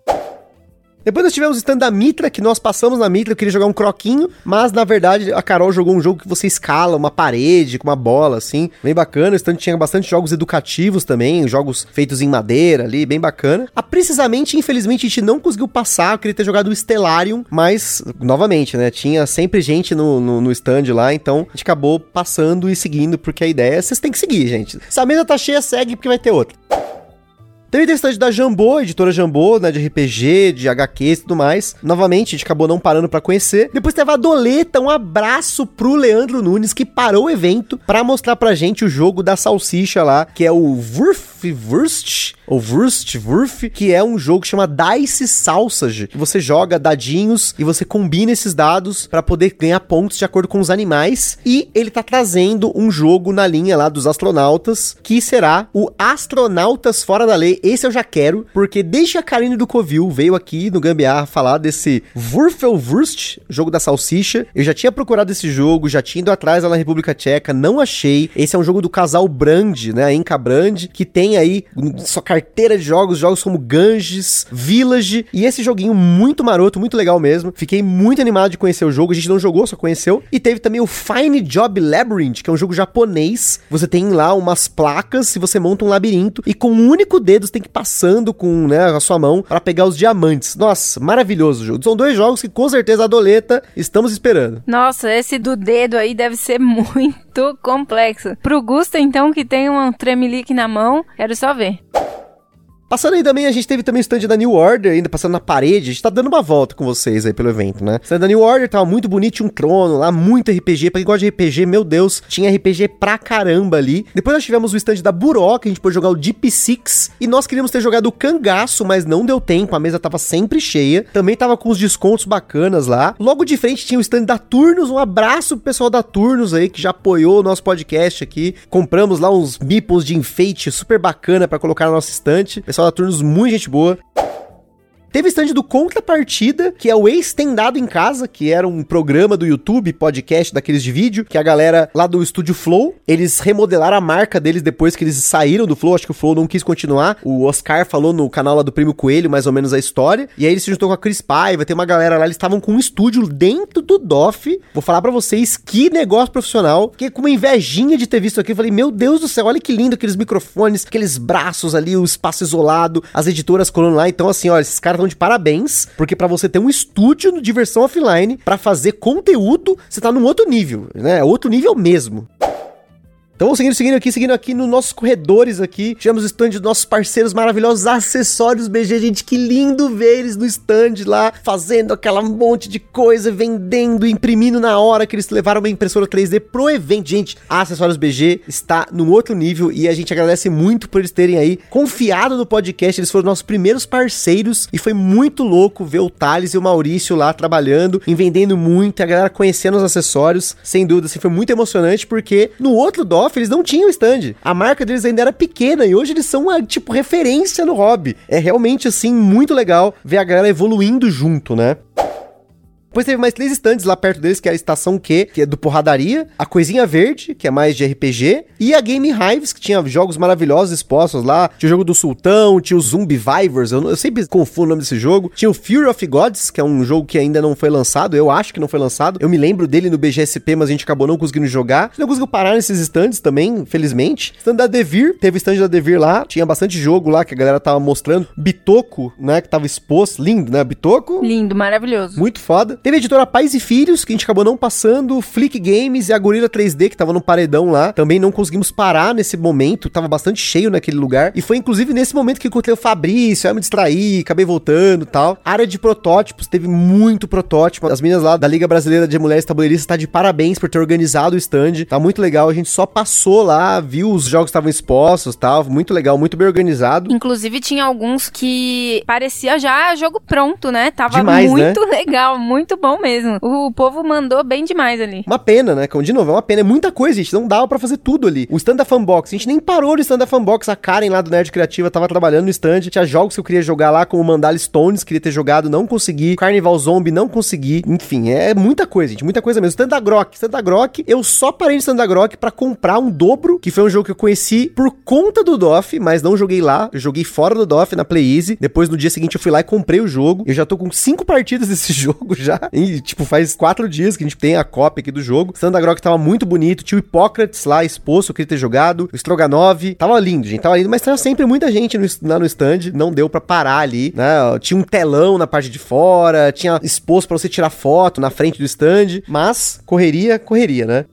Depois nós tivemos o stand da Mitra, que nós passamos na Mitra, eu queria jogar um croquinho, mas na verdade a Carol jogou um jogo que você escala uma parede com uma bola, assim, bem bacana. O stand tinha bastante jogos educativos também, jogos feitos em madeira ali, bem bacana. Ah, precisamente, infelizmente, a gente não conseguiu passar, eu queria ter jogado o Stellarium, mas, novamente, né, tinha sempre gente no, no, no stand lá, então a gente acabou passando e seguindo, porque a ideia é vocês têm que seguir, gente. Se a mesa tá cheia, segue, porque vai ter outra. Teve o stand da Jambô, editora Jambô, né, de RPG, de HQs e tudo mais. Novamente, a gente acabou não parando para conhecer. Depois teve a Doleta, um abraço pro Leandro Nunes, que parou o evento para mostrar pra gente o jogo da salsicha lá, que é o Wurf Wurst, ou Wurst Wurf, que é um jogo que chama Dice Sausage, que você joga dadinhos e você combina esses dados para poder ganhar pontos de acordo com os animais. E ele tá trazendo um jogo na linha lá dos astronautas, que será o Astronautas Fora da Lei. Esse eu já quero, porque desde a Karine do Covil veio aqui no Gambiarra falar desse Wurfelwurst, jogo da salsicha. Eu já tinha procurado esse jogo, já tinha ido atrás lá na República Tcheca, não achei. Esse é um jogo do casal Brand, né, Inca Brand, que tem aí sua carteira de jogos, jogos como Ganges, Village, e esse joguinho muito maroto, muito legal mesmo. Fiquei muito animado de conhecer o jogo, a gente não jogou, só conheceu. E teve também o Fine Job Labyrinth, que é um jogo japonês. Você tem lá umas placas e você monta um labirinto e com um único dedo você tem que ir passando com, né, a sua mão para pegar os diamantes. Nossa, maravilhoso o jogo. São dois jogos que com certeza a Doleta estamos esperando. Nossa, esse do dedo aí deve ser (laughs) muito complexo. Pro Gusta, então, que tem um tremelique na mão, quero só ver. Passando aí também, a gente teve também o stand da New Order, ainda passando na parede. A gente tá dando uma volta com vocês aí pelo evento, né? O stand da New Order tava muito bonito, um trono lá, muito RPG. Pra quem gosta de RPG, meu Deus, tinha RPG pra caramba ali. Depois nós tivemos o stand da Buró, que a gente pôde jogar o Deep Six. E nós queríamos ter jogado o Cangaço, mas não deu tempo, a mesa tava sempre cheia. Também tava com os descontos bacanas lá. Logo de frente tinha o stand da Turnos. Um abraço pro pessoal da Turnos aí, que já apoiou o nosso podcast aqui. Compramos lá uns meeples de enfeite super bacana pra colocar na nossa estante. Pessoal da Turnos, muito gente boa. Teve stand do Contrapartida, que é o Ex-Tendado em Casa, que era um programa do YouTube, podcast daqueles de vídeo, que a galera lá do Estúdio Flow, eles remodelaram a marca deles depois que eles saíram do Flow, acho que o Flow não quis continuar. O Oscar falou no canal lá do Primo Coelho, mais ou menos a história, e aí ele se juntou com a Cris Paiva, tem uma galera lá, eles estavam com um estúdio dentro do DOF. Vou falar para vocês que negócio profissional, que com uma invejinha de ter visto aqui, eu falei, meu Deus do céu, olha que lindo aqueles microfones, aqueles braços ali, o espaço isolado, as editoras colando lá, então assim, olha, esses caras estão de parabéns, porque para você ter um estúdio de diversão offline para fazer conteúdo, você tá num outro nível, né? Outro nível mesmo. Então, seguindo, seguindo aqui, seguindo aqui nos nossos corredores aqui, tivemos o stand dos nossos parceiros maravilhosos, acessórios BG, gente, que lindo ver eles no stand lá, fazendo aquela monte de coisa, vendendo, imprimindo na hora que eles levaram uma impressora 3D pro evento. Gente, a Acessórios BG está num outro nível e a gente agradece muito por eles terem aí confiado no podcast, eles foram nossos primeiros parceiros e foi muito louco ver o Thales e o Maurício lá trabalhando, vendendo muito, a galera conhecendo os acessórios, sem dúvida, assim, foi muito emocionante porque no outro DOF eles não tinham stand. A marca deles ainda era pequena e hoje eles são uma, tipo, referência no hobby. É realmente, assim, muito legal ver a galera evoluindo junto, né? Depois teve mais três stands lá perto deles, que é a Estação Q, que é do Porradaria, a Coisinha Verde, que é mais de RPG, e a Game Hives, que tinha jogos maravilhosos expostos lá. Tinha o jogo do Sultão, tinha o Zombie Vivers, eu, eu, sempre confundo o nome desse jogo. Tinha o Fury of Gods, que é um jogo que ainda não foi lançado, eu acho que não foi lançado. Eu me lembro dele no BGSP, mas a gente acabou não conseguindo jogar. A gente não conseguiu parar nesses stands também, felizmente. Stand da Devir, teve stand da Devir lá, tinha bastante jogo lá que a galera tava mostrando. Bitoco, né, que tava exposto, lindo, né, Bitoco? Lindo, maravilhoso. Muito foda. Teve a editora Pais e Filhos, que a gente acabou não passando, Flick Games e a Gorilla 3D, que tava no paredão lá. Também não conseguimos parar nesse momento, tava bastante cheio naquele lugar. E foi inclusive nesse momento que encontrei o Fabrício, aí me distraí, acabei voltando e tal. área de protótipos, teve muito protótipo. As meninas lá da Liga Brasileira de Mulheres Tabuleiristas tá de parabéns por ter organizado o stand. Tá muito legal, a gente só passou lá, viu os jogos que estavam expostos, tal, muito legal, muito bem organizado. Inclusive tinha alguns que parecia já jogo pronto, né? Tava Demais, muito (laughs) legal, muito muito bom mesmo. O povo mandou bem demais ali. Uma pena, né? De novo, é uma pena. É muita coisa, gente. Não dava pra fazer tudo ali. O stand da Fanbox, a gente nem parou no stand da Fanbox. A Karen lá do Nerd Criativa tava trabalhando no stand. Tinha jogos que eu queria jogar lá, como Mandala Stones, queria ter jogado, não consegui. Carnival Zombie, não consegui. Enfim, é muita coisa, gente. Muita coisa mesmo. Stand da Grok. Stand da Grok, eu só parei no stand da Grok pra comprar um dobro, que foi um jogo que eu conheci por conta do DOF, mas não joguei lá. Eu joguei fora do DOF, na Play Easy. Depois, no dia seguinte, eu fui lá e comprei o jogo. Eu já tô com cinco partidas desse (laughs) jogo já. E, tipo, faz quatro dias que a gente tem a cópia aqui do jogo. Stand da Grok tava muito bonito. Tinha o Hipócrates lá exposto, eu queria ter jogado. O Stroganov. Tava lindo, gente. Tava lindo, mas tava sempre muita gente no, lá no stand. Não deu pra parar ali, né? Tinha um telão na parte de fora. Tinha exposto pra você tirar foto na frente do stand. Mas, correria, correria, né?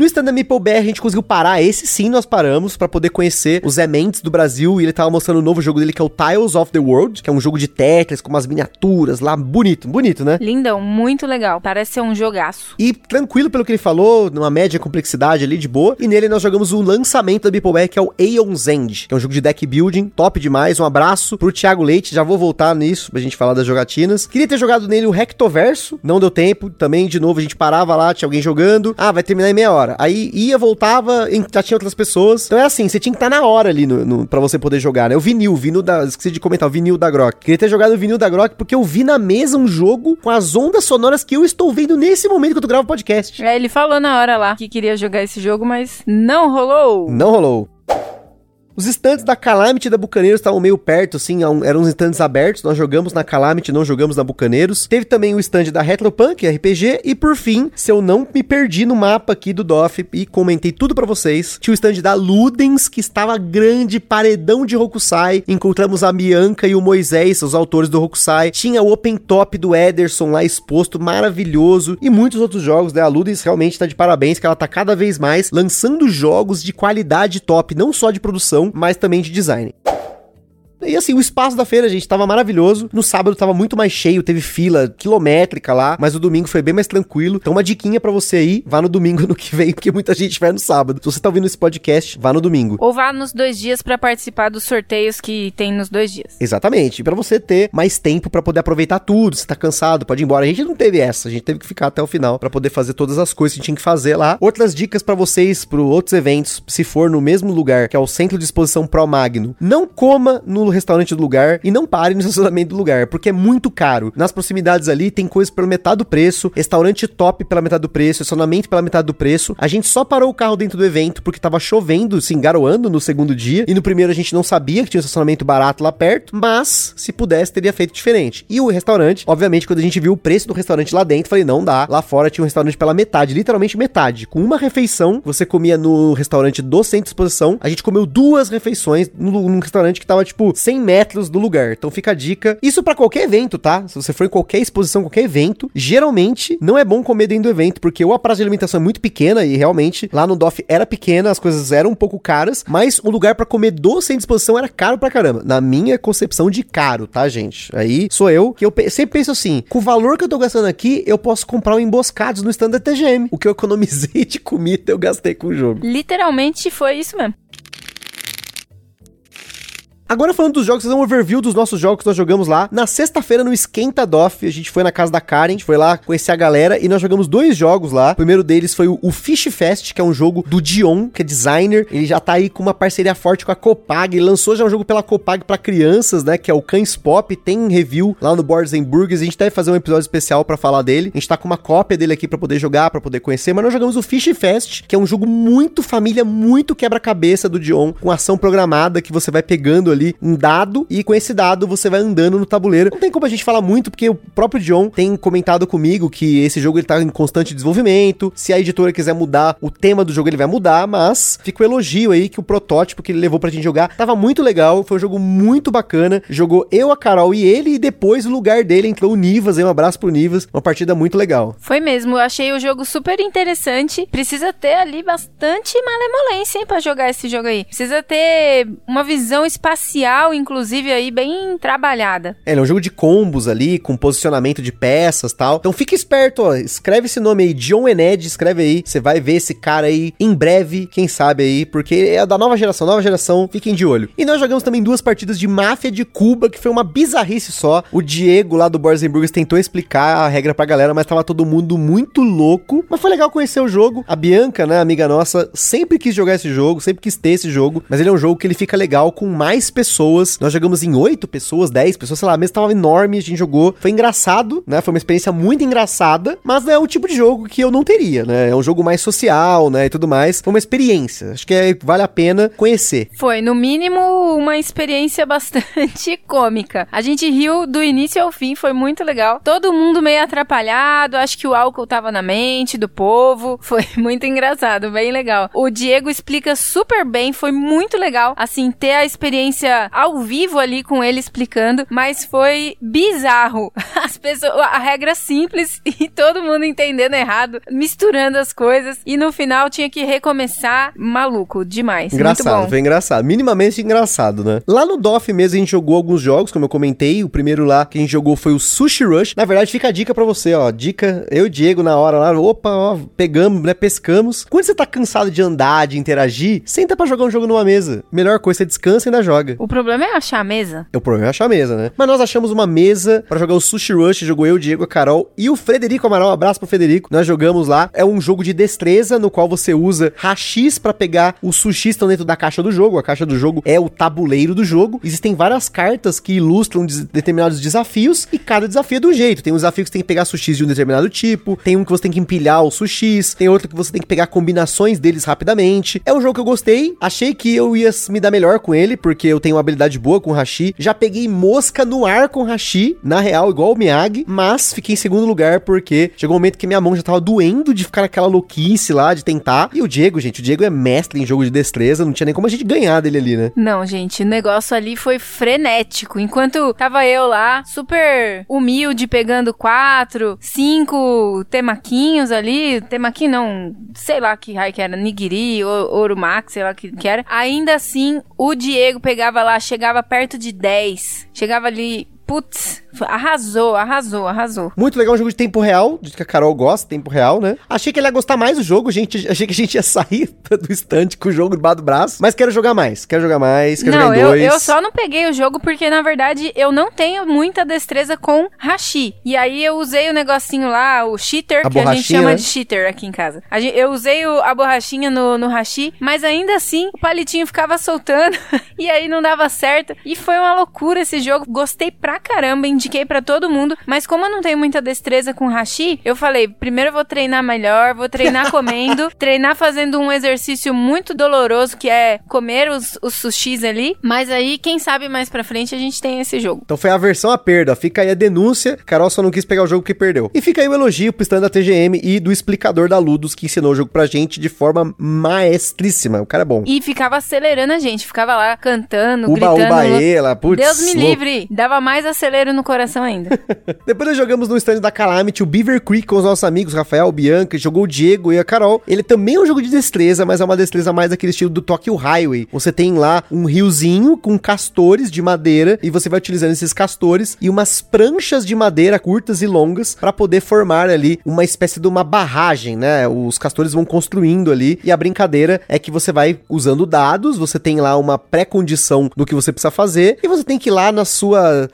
No stand da MeepleBR a gente conseguiu parar, esse sim nós paramos para poder conhecer o Zé Mendes do Brasil e ele tava mostrando o um novo jogo dele que é o Tiles of the World, que é um jogo de Tetris com umas miniaturas lá, bonito, bonito, né? Lindão, muito legal, parece ser um jogaço. E tranquilo pelo que ele falou, numa média complexidade ali de boa, e nele nós jogamos o lançamento da MeepleBR que é o Aeon's End, que é um jogo de deck building, top demais, um abraço pro Thiago Leite, já vou voltar nisso pra gente falar das jogatinas. Queria ter jogado nele o Rectoverso, não deu tempo, também de novo a gente parava lá, tinha alguém jogando, ah, vai terminar em meia hora hora. Aí ia, voltava, já tinha outras pessoas. Então é assim, você tinha que estar tá na hora ali no, no, pra você poder jogar, né? O vinil, vinil da. Esqueci de comentar, o vinil da Grok. Queria ter jogado o vinil da Grok porque eu vi na mesa um jogo com as ondas sonoras que eu estou vendo nesse momento que eu tô gravando o podcast. É, ele falou na hora lá que queria jogar esse jogo, mas não rolou. Não rolou. Os estantes da Calamity e da Bucaneiros estavam meio perto, assim, eram uns estantes abertos. Nós jogamos na Calamity, não jogamos na Bucaneiros. Teve também o stand da Retropunk RPG. E por fim, se eu não me perdi no mapa aqui do DOF e comentei tudo para vocês, tinha o stand da Ludens, que estava grande, paredão de Hokusai. Encontramos a Bianca e o Moisés, os autores do Hokusai. Tinha o Open Top do Ederson lá exposto, maravilhoso. E muitos outros jogos, né? A Ludens realmente tá de parabéns, que ela tá cada vez mais lançando jogos de qualidade top, não só de produção, mas também de design. E assim, o espaço da feira, gente, tava maravilhoso. No sábado tava muito mais cheio, teve fila quilométrica lá, mas o domingo foi bem mais tranquilo. Então, uma diquinha para você aí, vá no domingo (laughs) no que vem, porque muita gente vai no sábado. Se você tá ouvindo esse podcast, vá no domingo. Ou vá nos dois dias para participar dos sorteios que tem nos dois dias. Exatamente. para você ter mais tempo para poder aproveitar tudo. Se tá cansado, pode ir embora. A gente não teve essa, a gente teve que ficar até o final para poder fazer todas as coisas que tinha que fazer lá. Outras dicas para vocês, para outros eventos, se for no mesmo lugar, que é o Centro de Exposição Pro Magno, não coma no restaurante do lugar e não pare no estacionamento do lugar, porque é muito caro. Nas proximidades ali tem coisas pela metade do preço, restaurante top pela metade do preço, estacionamento pela metade do preço. A gente só parou o carro dentro do evento porque tava chovendo, se engaroando no segundo dia, e no primeiro a gente não sabia que tinha um estacionamento barato lá perto, mas se pudesse teria feito diferente. E o restaurante, obviamente, quando a gente viu o preço do restaurante lá dentro, falei, não dá. Lá fora tinha um restaurante pela metade, literalmente metade. Com uma refeição, você comia no restaurante do centro de exposição, a gente comeu duas refeições num restaurante que tava, tipo, 100 metros do lugar. Então fica a dica. Isso para qualquer evento, tá? Se você for em qualquer exposição, qualquer evento, geralmente não é bom comer dentro do evento, porque ou a praça de alimentação é muito pequena e realmente lá no DOF era pequena, as coisas eram um pouco caras, mas o lugar para comer doce em disposição era caro pra caramba. Na minha concepção de caro, tá, gente? Aí sou eu que eu sempre penso assim, com o valor que eu tô gastando aqui, eu posso comprar um emboscados no stand da TGM. O que eu economizei (laughs) de comida eu gastei com o jogo. Literalmente foi isso mesmo. Agora falando dos jogos, fazer um overview dos nossos jogos que nós jogamos lá. Na sexta-feira no Esquenta Doff, a gente foi na casa da Karen, a gente foi lá conhecer a galera e nós jogamos dois jogos lá. O primeiro deles foi o, Fish Fest, que é um jogo do Dion, que é designer. Ele já tá aí com uma parceria forte com a Copag. Ele lançou já um jogo pela Copag para crianças, né, que é o Cães Pop. Tem review lá no Boards and Burgers. A gente deve fazer um episódio especial para falar dele. A gente tá com uma cópia dele aqui para poder jogar, para poder conhecer, mas nós jogamos o Fish Fest, que é um jogo muito família, muito quebra-cabeça do Dion, com ação programada que você vai pegando ali ali um dado e com esse dado você vai andando no tabuleiro. Não tem como a gente falar muito porque o próprio John tem comentado comigo que esse jogo ele tá em constante desenvolvimento. Se a editora quiser mudar o tema do jogo, ele vai mudar, mas fica o elogio aí que o protótipo que ele levou pra gente jogar tava muito legal, foi um jogo muito bacana. Jogou eu, a Carol e ele e depois o lugar dele entrou o Nivas, aí um abraço pro Nivas, uma partida muito legal. Foi mesmo, eu achei o jogo super interessante. Precisa ter ali bastante malemolência, hein, jogar esse jogo aí. Precisa ter uma visão espacial inclusive, aí bem trabalhada. É, ele é um jogo de combos ali, com posicionamento de peças tal. Então fica esperto, ó. Escreve esse nome aí, John Ened, escreve aí. Você vai ver esse cara aí em breve, quem sabe aí, porque é da nova geração, nova geração, fiquem de olho. E nós jogamos também duas partidas de Máfia de Cuba, que foi uma bizarrice só. O Diego lá do Borzenburgers tentou explicar a regra pra galera, mas tava todo mundo muito louco. Mas foi legal conhecer o jogo. A Bianca, né, amiga nossa, sempre quis jogar esse jogo, sempre quis ter esse jogo, mas ele é um jogo que ele fica legal com mais pessoas. Nós jogamos em oito pessoas, dez pessoas, sei lá, a mesa tava enorme, a gente jogou. Foi engraçado, né? Foi uma experiência muito engraçada, mas é o tipo de jogo que eu não teria, né? É um jogo mais social, né, e tudo mais. Foi uma experiência. Acho que é, vale a pena conhecer. Foi, no mínimo, uma experiência (laughs) bastante cômica. A gente riu do início ao fim, foi muito legal. Todo mundo meio atrapalhado, acho que o álcool tava na mente do povo. (laughs) Foi muito engraçado, bem legal. O Diego explica super bem, foi muito legal, assim, ter a experiência ao vivo ali com ele explicando, mas foi bizarro. (laughs) As pessoas, a regra simples (laughs) e todo mundo entendendo errado, misturando as coisas e no final tinha que recomeçar. Maluco, demais. Engraçado, foi engraçado. Minimamente engraçado, né? Lá no DOF mesmo a gente jogou alguns jogos, como eu comentei. O primeiro lá que a gente jogou foi o Sushi Rush. Na verdade, fica a dica para você, ó. Dica, eu e o Diego na hora lá, opa, ó, pegamos, né? Pescamos. Quando você tá cansado de andar, de interagir, senta para jogar um jogo numa mesa. Melhor coisa, você descansa e ainda joga. O problema é achar a mesa. O problema é achar a mesa, né? Mas nós achamos uma mesa para jogar o Sushi Rush. Jogou eu, Diego, a Carol e o Frederico Amaral. Um abraço pro Frederico. Nós jogamos lá. É um jogo de destreza no qual você usa rachis para pegar os sushis que estão dentro da caixa do jogo. A caixa do jogo é o tabuleiro do jogo. Existem várias cartas que ilustram des determinados desafios e cada desafio é de um jeito. Tem um desafio que você tem que pegar sushis de um determinado tipo, tem um que você tem que empilhar os sushis, tem outro que você tem que pegar combinações deles rapidamente. É um jogo que eu gostei. Achei que eu ia me dar melhor com ele, porque eu tenho uma habilidade boa com hashi. Já peguei mosca no ar com hashi, na real, igual o Miyagi, mas fiquei em segundo lugar porque chegou um momento que minha mão já tava doendo de ficar naquela louquice lá, de tentar. E o Diego, gente, o Diego é mestre em jogo de destreza, não tinha nem como a gente ganhar dele ali, né? Não, gente, o negócio ali foi frenético. Enquanto tava eu lá, super humilde, pegando quatro, cinco temaquinhos ali. Temaquinho não, sei lá que raio que era, nigiri, orumax, sei lá que, que era. Ainda assim, o Diego pegava lá, chegava perto de 10. Chegava ali putz, arrasou, arrasou, arrasou. Muito legal, um jogo de tempo real, de que a Carol gosta, tempo real, né? Achei que ele ia gostar mais do jogo, gente, (laughs) achei que a gente ia sair (laughs) do estante com o jogo debaixo do braço, mas quero jogar mais, quero jogar mais, quero não, jogar em eu, dois. eu só não peguei o jogo porque, na verdade, eu não tenho muita destreza com hashi. E aí eu usei o negocinho lá, o cheater, A que a gente chama né? de cheater aqui em casa. Gente- eu usei o- a borrachinha no, no hashi, mas ainda assim o palitinho ficava soltando (laughs) e aí não dava certo. E foi uma loucura esse jogo. Gostei pra caramba, indiquei pra todo mundo, mas como eu não tenho muita destreza com hashi, eu falei, primeiro eu vou treinar melhor, vou treinar (laughs) comendo, treinar fazendo um exercício muito doloroso que é comer os, os sushis ali, mas aí quem sabe mais pra frente a gente tem esse jogo. Então foi a versão a perda, fica aí a denúncia, Carol só não quis pegar o jogo que perdeu. E fica aí o elogio pro stand da TGM e do explicador da Ludus que ensinou o jogo pra gente de forma maestríssima, o cara é bom. E ficava acelerando a gente, ficava lá cantando, Uba, gritando. uba, ela, putz. Deus me louco. livre, dava mais acelero no coração ainda. (laughs) Depois nós jogamos no stand da Calamity o Beaver Creek com os nossos amigos, Rafael, Bianca, jogou o Diego e a Carol. Ele também é um jogo de destreza, mas é uma destreza mais daquele estilo do Tokyo Highway. Você tem lá um riozinho com castores de madeira e você vai utilizando esses castores e umas pranchas de madeira curtas e longas para poder formar ali uma espécie de uma barragem, né? Os castores vão construindo ali e a brincadeira é que você vai usando dados, você tem lá uma pré-condição do que você precisa fazer e você tem que ir lá na sua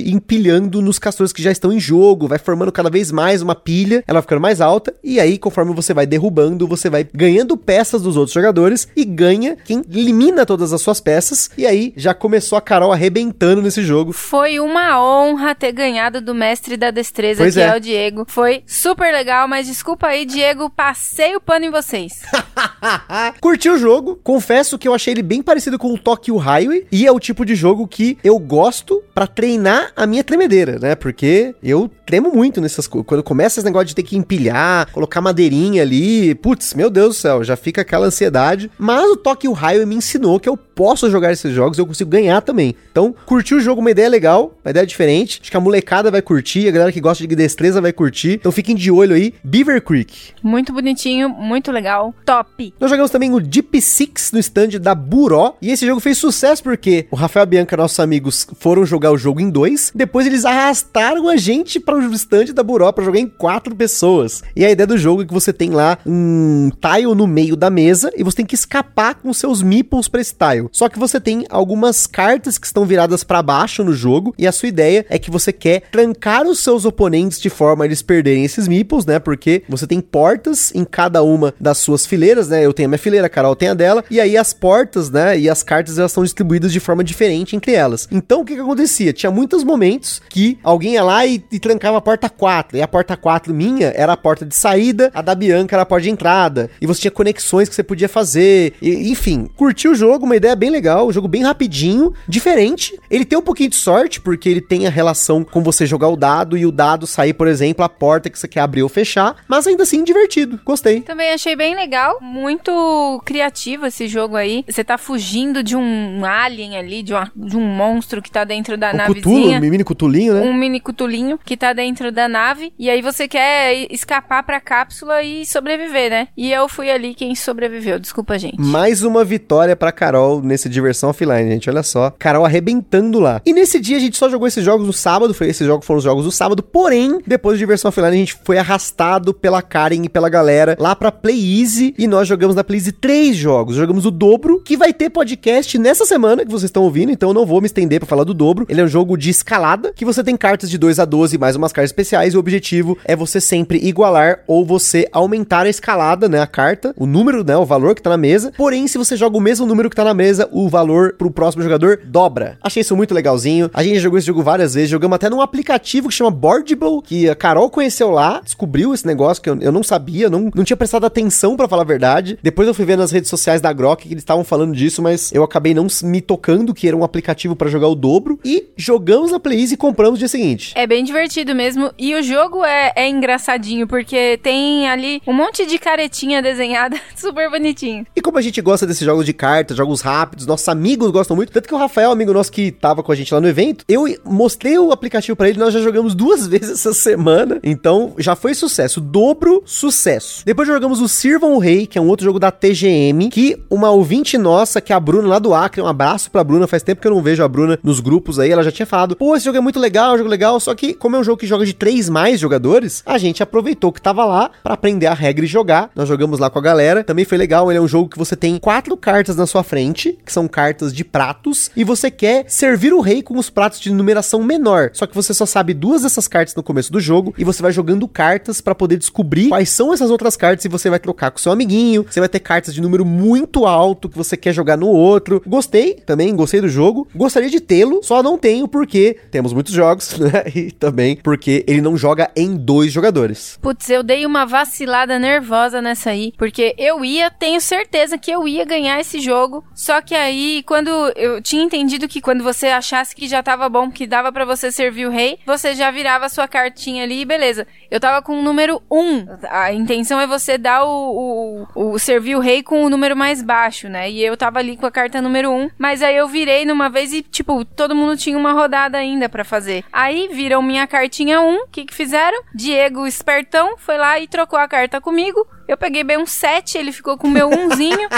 empilhando nos castores que já estão em jogo, vai formando cada vez mais uma pilha, ela vai ficando mais alta e aí conforme você vai derrubando, você vai ganhando peças dos outros jogadores e ganha quem elimina todas as suas peças e aí já começou a Carol arrebentando nesse jogo. Foi uma honra ter ganhado do mestre da destreza, Pois que é. é. o Diego. Foi super legal, mas desculpa aí, Diego, passei o pano em vocês. (laughs) (laughs) Curti o jogo, confesso que eu achei ele bem parecido com o Tokyo Highway e é o tipo de jogo que eu gosto pra treinar a minha tremedeira, né? Porque eu tremo muito nessas coisas. Quando começa esse negócio de ter que empilhar, colocar madeirinha ali, putz, meu Deus do céu, já fica aquela ansiedade. Mas o Tokyo Highway me ensinou que eu posso jogar esses jogos eu consigo ganhar também. Então, curti o jogo, uma ideia legal, uma ideia diferente. Acho que a molecada vai curtir, a galera que gosta de destreza vai curtir. Então fiquem de olho aí, Beaver Creek. Muito bonitinho, muito legal. Top. Top. Nós jogamos também o Deep Six no stand da Buró. E esse jogo fez sucesso porque o Rafael Bianca, nossos amigos, foram jogar o jogo em dois. Depois eles arrastaram a gente para o stand da Buró para jogar em quatro pessoas. E a ideia do jogo é que você tem lá um tile no meio da mesa e você tem que escapar com seus meeples para esse tile. Só que você tem algumas cartas que estão viradas para baixo no jogo e a sua ideia é que você quer trancar os seus oponentes de forma a eles perderem esses meeples, né? Porque você tem portas em cada uma das suas fileiras, né? Eu tenho a minha fileira, a Carol tem a dela, e aí as portas, né? E as cartas elas são distribuídas de forma diferente entre elas. Então o que que acontecia? Tinha muitos momentos que alguém ia lá e, e trancava a porta 4, e a porta 4 minha era a porta de saída, a da Bianca era a porta de entrada, e você tinha conexões que você podia fazer, e, enfim, curti o jogo, uma ideia bem legal, um jogo bem rapidinho, diferente. Ele tem um pouquinho de sorte, porque ele tem a relação com você jogar o dado e o dado sair, por exemplo, a porta que você quer abrir ou fechar, mas ainda assim divertido. Gostei. Também achei bem legal, muito criativo esse jogo aí. Você tá fugindo de um alien ali, de, uma, de um monstro que tá dentro da O navezinha. Cthulhu, um mini cutulinho, né? um mini cutulinho que tá dentro da nave e aí você quer escapar pra cápsula e sobreviver, né? E eu fui ali quem sobreviveu, desculpa, gente. Mais uma vitória pra Carol nesse Diversão Offline, gente. Olha só. Carol arrebentando lá. E nesse dia a gente só jogou esses jogos no sábado. Foi, esses jogos foram os jogos do sábado. Porém, depois do Diversão Offline, a gente foi arrastado pela Karen e pela galera lá pra Play Easy. E nós jogamos na Play Easy três jogos. Jogamos o dobro, que vai ter podcast nessa semana que vocês estão ouvindo. Então eu não vou me estender pra falar do dobro. Ele é um jogo de escalada, que você tem cartas de 2 a 12 mais umas cartas especiais. E o objetivo é você sempre igualar ou você aumentar a escalada, né? A carta, o número, né? O valor que tá na mesa. Porém, se você joga o mesmo número que tá na mesa, o valor pro próximo jogador dobra. Achei isso muito legalzinho. A gente jogou esse jogo várias vezes. Jogamos até num aplicativo que chama Boardable, que a Carol conheceu lá, descobriu esse negócio que eu, eu não sabia, não, não tinha prestado atenção pra falar a verdade. Depois eu fui ver nas redes sociais da Grok que eles estavam falando disso, mas eu acabei não me tocando que era um aplicativo pra jogar o dobro. E jogamos na Play Easy e compramos no dia seguinte. É bem divertido mesmo. E o jogo é, é engraçadinho, porque tem ali um monte de caretinha desenhada, (laughs) super bonitinho. E como a gente gosta desses jogos de cartas, jogos rápidos, nossos amigos gostam muito, tanto que o Rafael, amigo nosso que tava com a gente lá no evento, eu mostrei o aplicativo pra ele, nós já jogamos duas (laughs) vezes essa semana, então já foi sucesso, dobro sucesso. Depois jogamos o Sirvam o Rei, que é um outro jogo da TGM, que uma ouvinte nossa, que é a Bruna lá do Acre, um abraço pra Bruna, faz tempo que eu não vejo a Bruna nos grupos aí, ela já tinha falado, pô, esse jogo é muito legal, é um jogo legal, só que como é um jogo que joga de três mais jogadores, a gente aproveitou que tava lá pra aprender a regra e jogar, nós jogamos lá com a galera, também foi legal, ele é um jogo que você tem quatro cartas na sua frente, que são cartas de pratos, e você quer servir o rei com os pratos de numeração menor, só que você só sabe duas dessas cartas no começo do jogo, e você vai jogando cartas pra poder descobrir quais são essas outras cartas e você vai trocar com seu amiguinho, você vai ter cartas de número muito alto que você quer jogar no outro. Gostei também, gostei do jogo, gostaria de tê-lo, só não tenho porque temos muitos jogos, (laughs) né? E também porque ele não joga em dois jogadores. Putz, eu dei uma vacilada nervosa nessa aí, porque eu ia, tenho certeza que eu ia ganhar esse jogo, só que aí quando eu tinha entendido que quando você achasse que já tava bom, que dava pra você servir o rei, você já virava a sua cartinha ali e beleza. Eu tava com o número 1. A intenção é você dar o, o, o servir o rei com o número mais baixo, né? E eu tava ali com a carta número 1, mas aí eu virei numa vez e tipo, todo mundo tinha uma rodada ainda pra fazer. Aí viram minha cartinha 1, o que que fizeram? Diego espertão foi lá e trocou a carta comigo. Eu peguei bem um 7, ele ficou com o meu umzinho.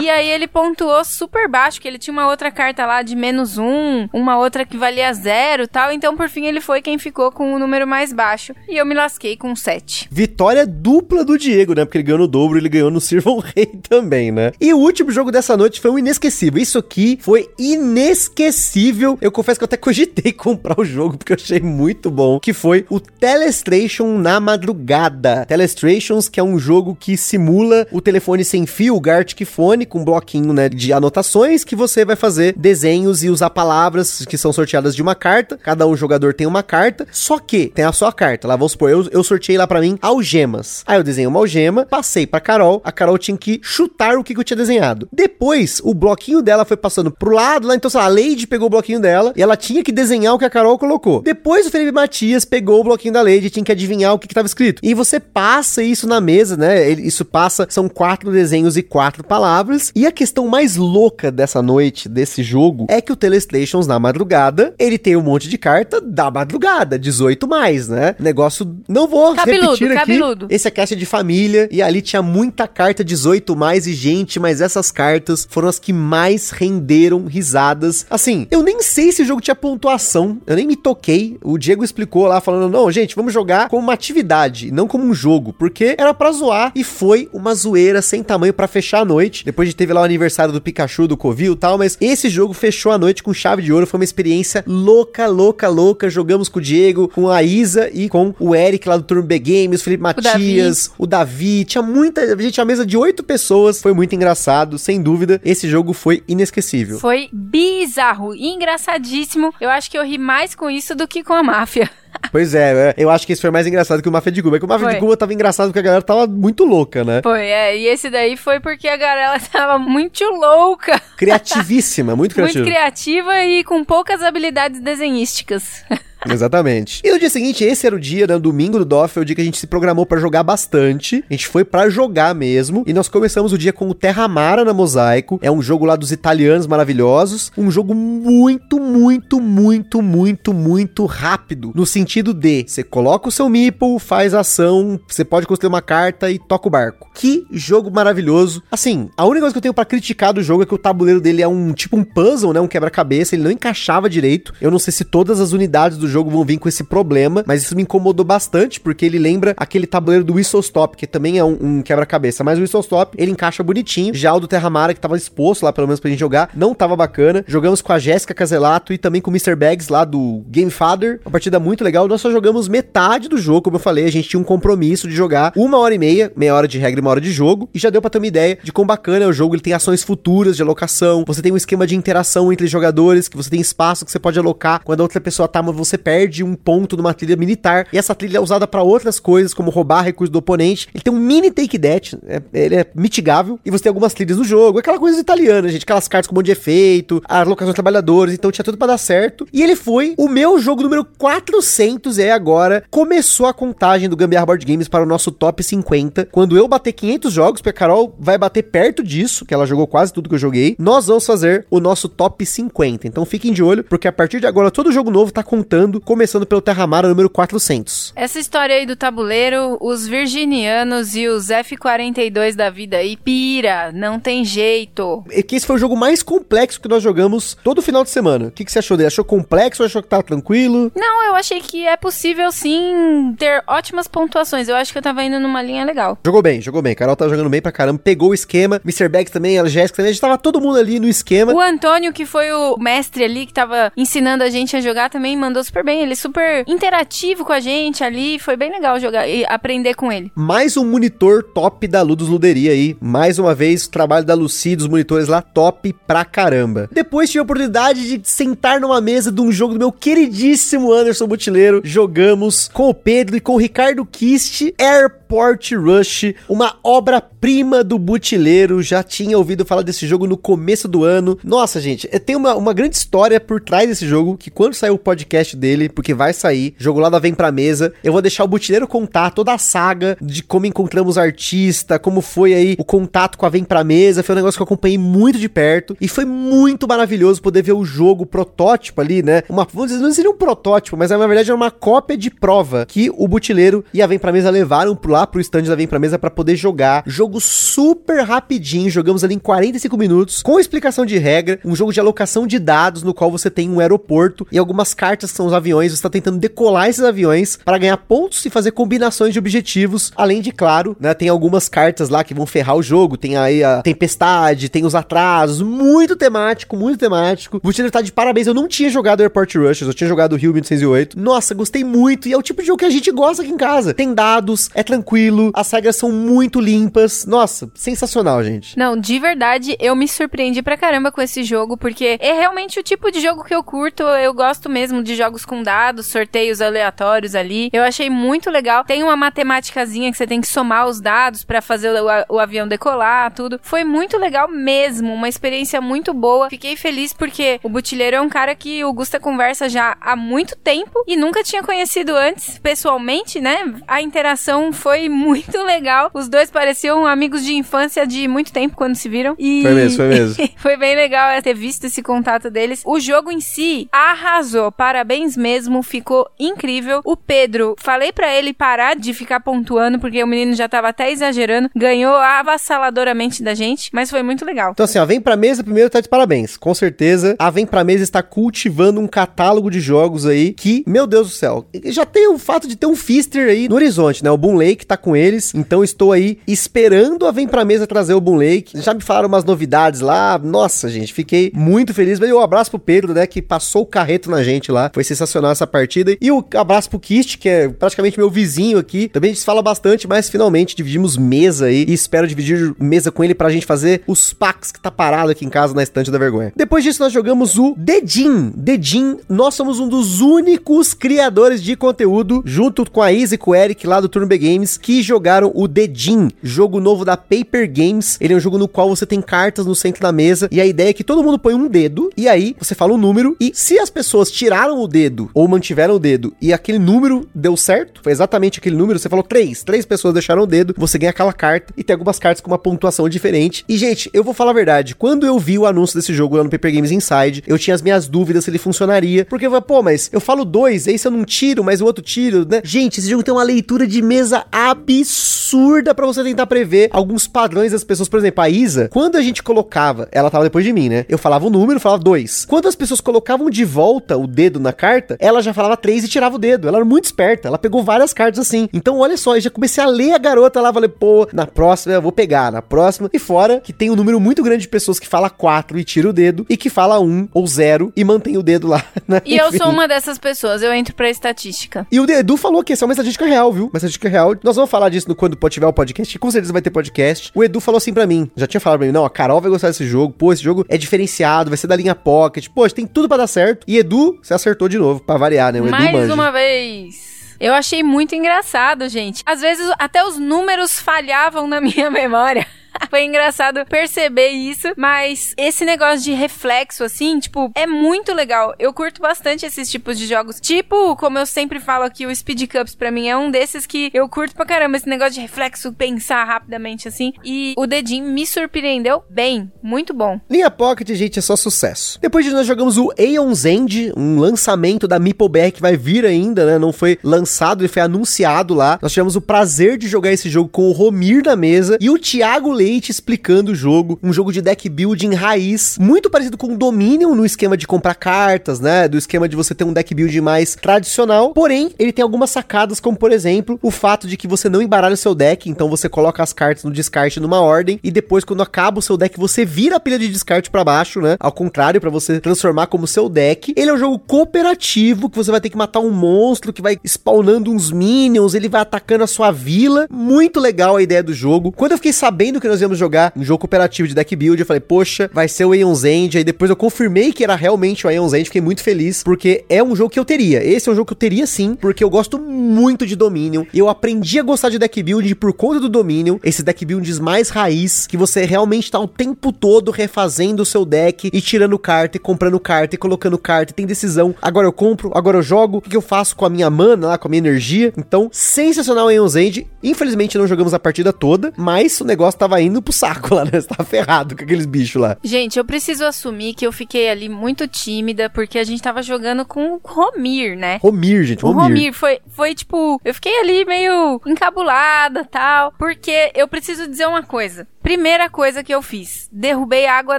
e aí ele pontuou super baixo, que ele tinha uma outra carta lá de menos um, uma outra que valia zero tal. Então, por fim, ele foi quem ficou com o número mais baixo. E eu me lasquei com um 7. Vitória dupla do Diego, né? Porque ele ganhou no dobro e ele ganhou no Sirvam (laughs) Rei também, né? E o último jogo dessa noite foi um inesquecível. Isso aqui foi inesquecível. Eu confesso que eu até cogitei (laughs) comprar o jogo, porque eu achei muito bom. Que foi o Telestration na madrugada. Telestrations, que é um jogo que simula o telefone sem fio, o Gartic Phone, com um bloquinho, né, de anotações, que você vai fazer desenhos e usar palavras que são sorteadas de uma carta. Cada um jogador tem uma carta, só que tem a sua carta. Lá, vamos supor, eu, eu sorteei lá pra mim algemas. Aí eu desenhei uma algema, passei pra Carol, a Carol tinha que chutar o que, que eu tinha desenhado. Depois, o bloquinho dela foi passando pro lado, lá, então, sei lá, a Lady pegou o bloquinho dela e ela tinha que desenhar o que a Carol colocou. Depois, o Felipe Matias pegou o bloquinho da Lady e tinha que adivinhar o que, que tava escrito. E você passa isso na mesa, né? Ele, isso passa, são quatro desenhos e quatro palavras. E a questão mais louca dessa noite, desse jogo, é que o Telestations na madrugada, ele tem um monte de carta da madrugada, 18 mais, né? Negócio, não vou Cabeludo, repetir aqui. cabeludo. Esse é caixa de família e ali tinha muita carta 18 mais e gente, mas essas cartas foram as que mais renderam risadas. Assim, eu nem sei se o jogo tinha pontuação, eu nem me toquei. O Diego explicou lá falando: "Não, gente, vamos jogar como uma atividade, não como um jogo", porque era pra zoar e foi uma zoeira sem tamanho pra fechar a noite. Depois de teve lá o aniversário do Pikachu, do Covil e tal, mas esse jogo fechou a noite com chave de ouro, foi uma experiência louca, louca, louca. Jogamos com o Diego, com a Isa e com o Eric lá do Turno B Games, o Felipe Matias, o Davi. Tinha muita gente, tinha uma mesa de oito pessoas. Foi muito engraçado, sem dúvida. Esse jogo foi inesquecível. Foi bizarro engraçadíssimo. Eu acho que eu ri mais com isso do que com a máfia. Pois é, é, eu acho que esse foi mais engraçado que o Mafia de Cuba. É que o Mafia Foi. de Cuba tava engraçado porque a galera tava muito louca, né? Foi, é. E esse daí foi porque a galera (laughs) tava muito louca. Criativíssima, muito criativa. Muito criativa e com poucas habilidades desenhísticas. (laughs) Exatamente. E no dia seguinte, esse era o dia, né? Domingo do DOF, é o dia que a gente se programou pra jogar bastante. A gente foi pra jogar mesmo. E nós começamos o dia com o Terra Mara na Mosaico. É um jogo lá dos italianos maravilhosos. Um jogo muito, muito, muito, muito, muito rápido. No sentido de você coloca o seu meeple, faz ação, você pode construir uma carta e toca o barco. Que jogo maravilhoso. Assim, a única coisa que eu tenho pra criticar do jogo é que o tabuleiro dele é um tipo um puzzle, né? Um quebra-cabeça. Ele não encaixava direito. Eu não sei se todas as unidades do jogo vão vir com esse problema, mas isso me incomodou bastante, porque ele lembra aquele tabuleiro do Whistle Stop, que também é um, um quebra-cabeça, mas o Whistle Stop, ele encaixa bonitinho. Já o do Terramara, que tava exposto lá, pelo menos pra gente jogar, não tava bacana. Jogamos com a Jéssica Caselato e também com o Mr. Bags lá do Game Father. Uma partida muito legal. Nós só jogamos metade do jogo, como eu falei, a gente tinha um compromisso de jogar uma hora e meia, meia hora de regra e uma hora de jogo, e já deu pra ter uma ideia de quão bacana é o jogo. Ele tem ações futuras de alocação, você tem um esquema de interação entre jogadores, que você tem espaço que você pode alocar. Quando a outra pessoa tá, mas você perde um ponto numa trilha militar, e essa trilha é usada pra outras coisas, como roubar recursos do oponente. Ele tem um mini take that, é- ele é mitigável, e você tem algumas trilhas no jogo, aquela coisa italiana, gente, aquelas cartas com um monte de efeito, as locações de trabalhadores, então tinha tudo pra dar certo. E ele foi o meu jogo número 400, e aí agora começou a contagem do Gambiarra Board Games para o nosso top 50. Quando eu bater 500 jogos, porque a Carol vai bater perto disso, que ela jogou quase tudo que eu joguei, nós vamos fazer o nosso top 50. Então fiquem de olho, porque a partir de agora todo jogo novo tá contando, começando pelo Terramara número 400. Essa história aí do tabuleiro, os virginianos e os F42 da vida aí, pira, não tem jeito. E que esse foi o jogo mais complexo que nós jogamos todo final de semana. O que, que você achou dele? Achou complexo ou achou que tava tranquilo? Não, eu achei que é possível sim ter ótimas pontuações. Eu acho que eu tava indo numa linha legal. Jogou bem, jogou bem. Carol tá jogando bem pra caramba, pegou o esquema. Mr. Bags também, a Jéssica também, a gente tava todo mundo ali no esquema. O Antônio, que foi o mestre ali, que tava ensinando a gente a jogar, também mandou super bem. Ele é super interativo com a gente ali. Foi bem legal jogar e aprender com ele. Mais um monitor top da Ludus Luderia aí. Mais uma vez, o trabalho da Lucy, dos monitores lá, top pra caramba. Depois tive a oportunidade de sentar numa mesa de um jogo do meu queridíssimo Anderson Butileiro. Jogamos com o Pedro e com o Ricardo Kist, Airport Rush, uma obra-prima do Butileiro. Já tinha ouvido falar desse jogo no começo do ano. Nossa, gente, é- tem uma, uma grande história por trás desse jogo, que quando sair o podcast dele, porque vai sair, jogo lá da Vem Pra Mesa, eu vou deixar o Butileiro contar toda a saga de como encontramos artista, como foi aí o contato com a Vem Pra Mesa, foi um negócio que eu acompanhei muito de perto, e foi muito maravilhoso poder ver o jogo, o protótipo ali, né? Uma, vamos dizer, não seria um protótipo, mas na verdade era uma cópia de prova que o Butileiro e a Vem Pra Mesa levaram pro- lá pro stand da Vem Pra Mesa pra poder jogar. Jogo super rapidinho, jogamos ali em 45 minutos, com explicação de regra, um jogo de alocação de dados no qual você tem um aeroporto e algumas cartas são os aviões, você tá tentando decolar esses aviões para ganhar pontos e fazer combinações de objetivos, além de, claro, né, tem algumas cartas lá que vão ferrar o jogo, tem aí a tempestade, tem os atrasos, muito temático, muito temático. Butileiro tá de parabéns, eu não tinha jogado Airport Rush, eu tinha jogado Rio 1608. Nossa, gostei muito e é o tipo de jogo que a gente gosta aqui em casa. Tem dados, é tranquilo, as regras são muito limpas. Nossa, sensacional, gente. Não, de verdade, eu me surpreendi pra caramba com esse jogo, porque é realmente o tipo de jogo que eu curto. Eu gosto mesmo de jogos com dados, sorteios aleatórios ali. Eu achei muito legal. Tem uma matemáticazinha que você tem que somar os dados pra fazer o, o avião decolar, tudo. Foi muito legal mesmo, uma experiência muito boa. Fiquei feliz porque o Butilheiro é um cara que o Gusta conversa já há muito tempo e nunca tinha conhecido antes pessoalmente, né? A interação foi foi muito legal. Os dois pareciam amigos de infância de muito tempo quando se viram. E Foi mesmo, foi mesmo. (laughs) foi bem legal ter visto esse contato deles. O jogo em si arrasou. Parabéns mesmo, ficou incrível. O Pedro, falei pra ele parar de ficar pontuando, porque o menino já tava até exagerando. Ganhou avassaladoramente da gente, mas foi muito legal. Então assim, ó, Vem Pra Mesa primeiro tá de parabéns. Com certeza, a Vem Pra Mesa está cultivando um catálogo de jogos aí que, meu Deus do céu, já tem o fato de ter um Fister aí no horizonte, né? O Boom Lake tá com eles, então estou aí esperando a Vem Pra Mesa trazer o Boom Lake. Já me falaram umas novidades lá, nossa, gente, fiquei muito feliz. Mas um abraço pro Pedro, né, que passou o carreto na gente lá, foi sensacional essa partida. E o abraço pro Kist, que é praticamente meu vizinho aqui, também a gente fala bastante, mas finalmente dividimos mesa aí e espero dividir mesa com ele pra gente fazer os packs que tá parado aqui em casa na estante da vergonha. Depois disso, nós jogamos o Dedin. Dedin, nós somos um dos únicos criadores de conteúdo, junto com a Izzy e com o Eric lá do Turno B Games, que jogaram o Dedin, jogo novo da Paper Games. Ele é um jogo no qual você tem cartas no centro da mesa e a ideia é que todo mundo põe um dedo e aí você fala um número e se as pessoas tiraram o dedo ou mantiveram o dedo e aquele número deu certo, foi exatamente aquele número, você falou três, três pessoas deixaram o dedo, você ganha aquela carta e tem algumas cartas com uma pontuação diferente. E gente, eu vou falar a verdade, quando eu vi o anúncio desse jogo lá no Paper Games Inside, eu tinha as minhas dúvidas se ele funcionaria, porque eu falei, pô, mas eu falo dois, aí se eu não tiro, mas o outro tiro, né? Gente, esse jogo tem uma leitura de mesa absurda para você tentar prever alguns padrões das pessoas. Por exemplo, a Isa, quando a gente colocava, ela tava depois de mim, né? Eu falava o número, falava dois. Quando as pessoas colocavam de volta o dedo na carta, ela já falava três e tirava o dedo. Ela era muito esperta, ela pegou várias cartas assim. Então, olha só, eu já comecei a ler a garota lá, falei, pô, na próxima eu vou pegar, na próxima. E fora que tem um número muito grande de pessoas que fala quatro e tira o dedo, e que fala um ou zero e mantém o dedo lá. (laughs) Né? E eu Enfim. sou uma dessas pessoas, eu entro pra estatística. E o Edu falou que essa é uma estatística real, viu? Uma estatística real. Nós vamos falar disso no, quando tiver o podcast, que com certeza vai ter podcast. O Edu falou assim pra mim, já tinha falado pra mim, não, a Carol vai gostar desse jogo, pô, esse jogo é diferenciado, vai ser da linha Pocket, pô, tem tudo pra dar certo. E Edu, você acertou de novo, pra variar, né? O Edu Mais manja. uma vez. Eu achei muito engraçado, gente. Às vezes até os números falhavam na minha (laughs) memória. (laughs) Foi engraçado perceber isso, mas esse negócio de reflexo, assim, tipo, é muito legal. Eu curto bastante esses tipos de jogos. Tipo, como eu sempre falo aqui, o Speed Cups pra mim é um desses que eu curto pra caramba. Esse negócio de reflexo, pensar rapidamente, assim. E o dedinho me surpreendeu bem. Muito bom. Linha Pocket, gente, é só sucesso. Depois de nós jogamos o Aeon's End, um lançamento da MeepleBR que vai vir ainda, né? Não foi lançado, ele foi anunciado lá. Nós tivemos o prazer de jogar esse jogo com o Romir na mesa e o Thiago Leite explicando o jogo. Um jogo de deck building raiz, muito parecido com o Dominion no esquema de comprar cartas, né? Do esquema de você ter um deck building mais tradicional. Porém, ele tem algumas sacadas, como por exemplo, o fato de que você não embaralha o seu deck, então você coloca as cartas no descarte numa ordem e depois, quando acaba o seu deck, você vira a pilha de descarte para baixo, né? Ao contrário, para você transformar como seu deck. Ele é um jogo cooperativo que você vai ter que matar um monstro que vai spawnando uns minions, ele vai atacando a sua vila. Muito legal a ideia do jogo. Quando eu fiquei sabendo que nós íamos jogar um jogo cooperativo de deck build, eu falei, poxa, vai ser o Aeon's End. Aí depois eu confirmei que era realmente o Aeon's End, fiquei muito feliz, porque é um jogo que eu teria. Esse é um jogo que eu teria sim, porque eu gosto muito de Dominion. Eu aprendi a gostar de deck build por conta do Dominion, esses deck builds mais raiz, que você realmente tá o tempo todo refazendo o seu deck e tirando carta e comprando carta e colocando carta e tem decisão. Agora eu compro, agora eu jogo, o que eu faço com a minha mana lá, com a minha energia? Então, sensacional Aeon's End. Infelizmente não jogamos a partida toda, mas o negócio tava indo pro saco lá, né? Você tava ferrado com aqueles bichos lá. Gente, eu preciso assumir que eu fiquei ali muito tímida, porque a gente tava jogando com o Romir, né? Romir, gente, O Romir. Romir foi, foi tipo, eu fiquei ali meio encabulada tal, porque eu preciso dizer uma coisa. Primeira coisa que eu fiz, derrubei água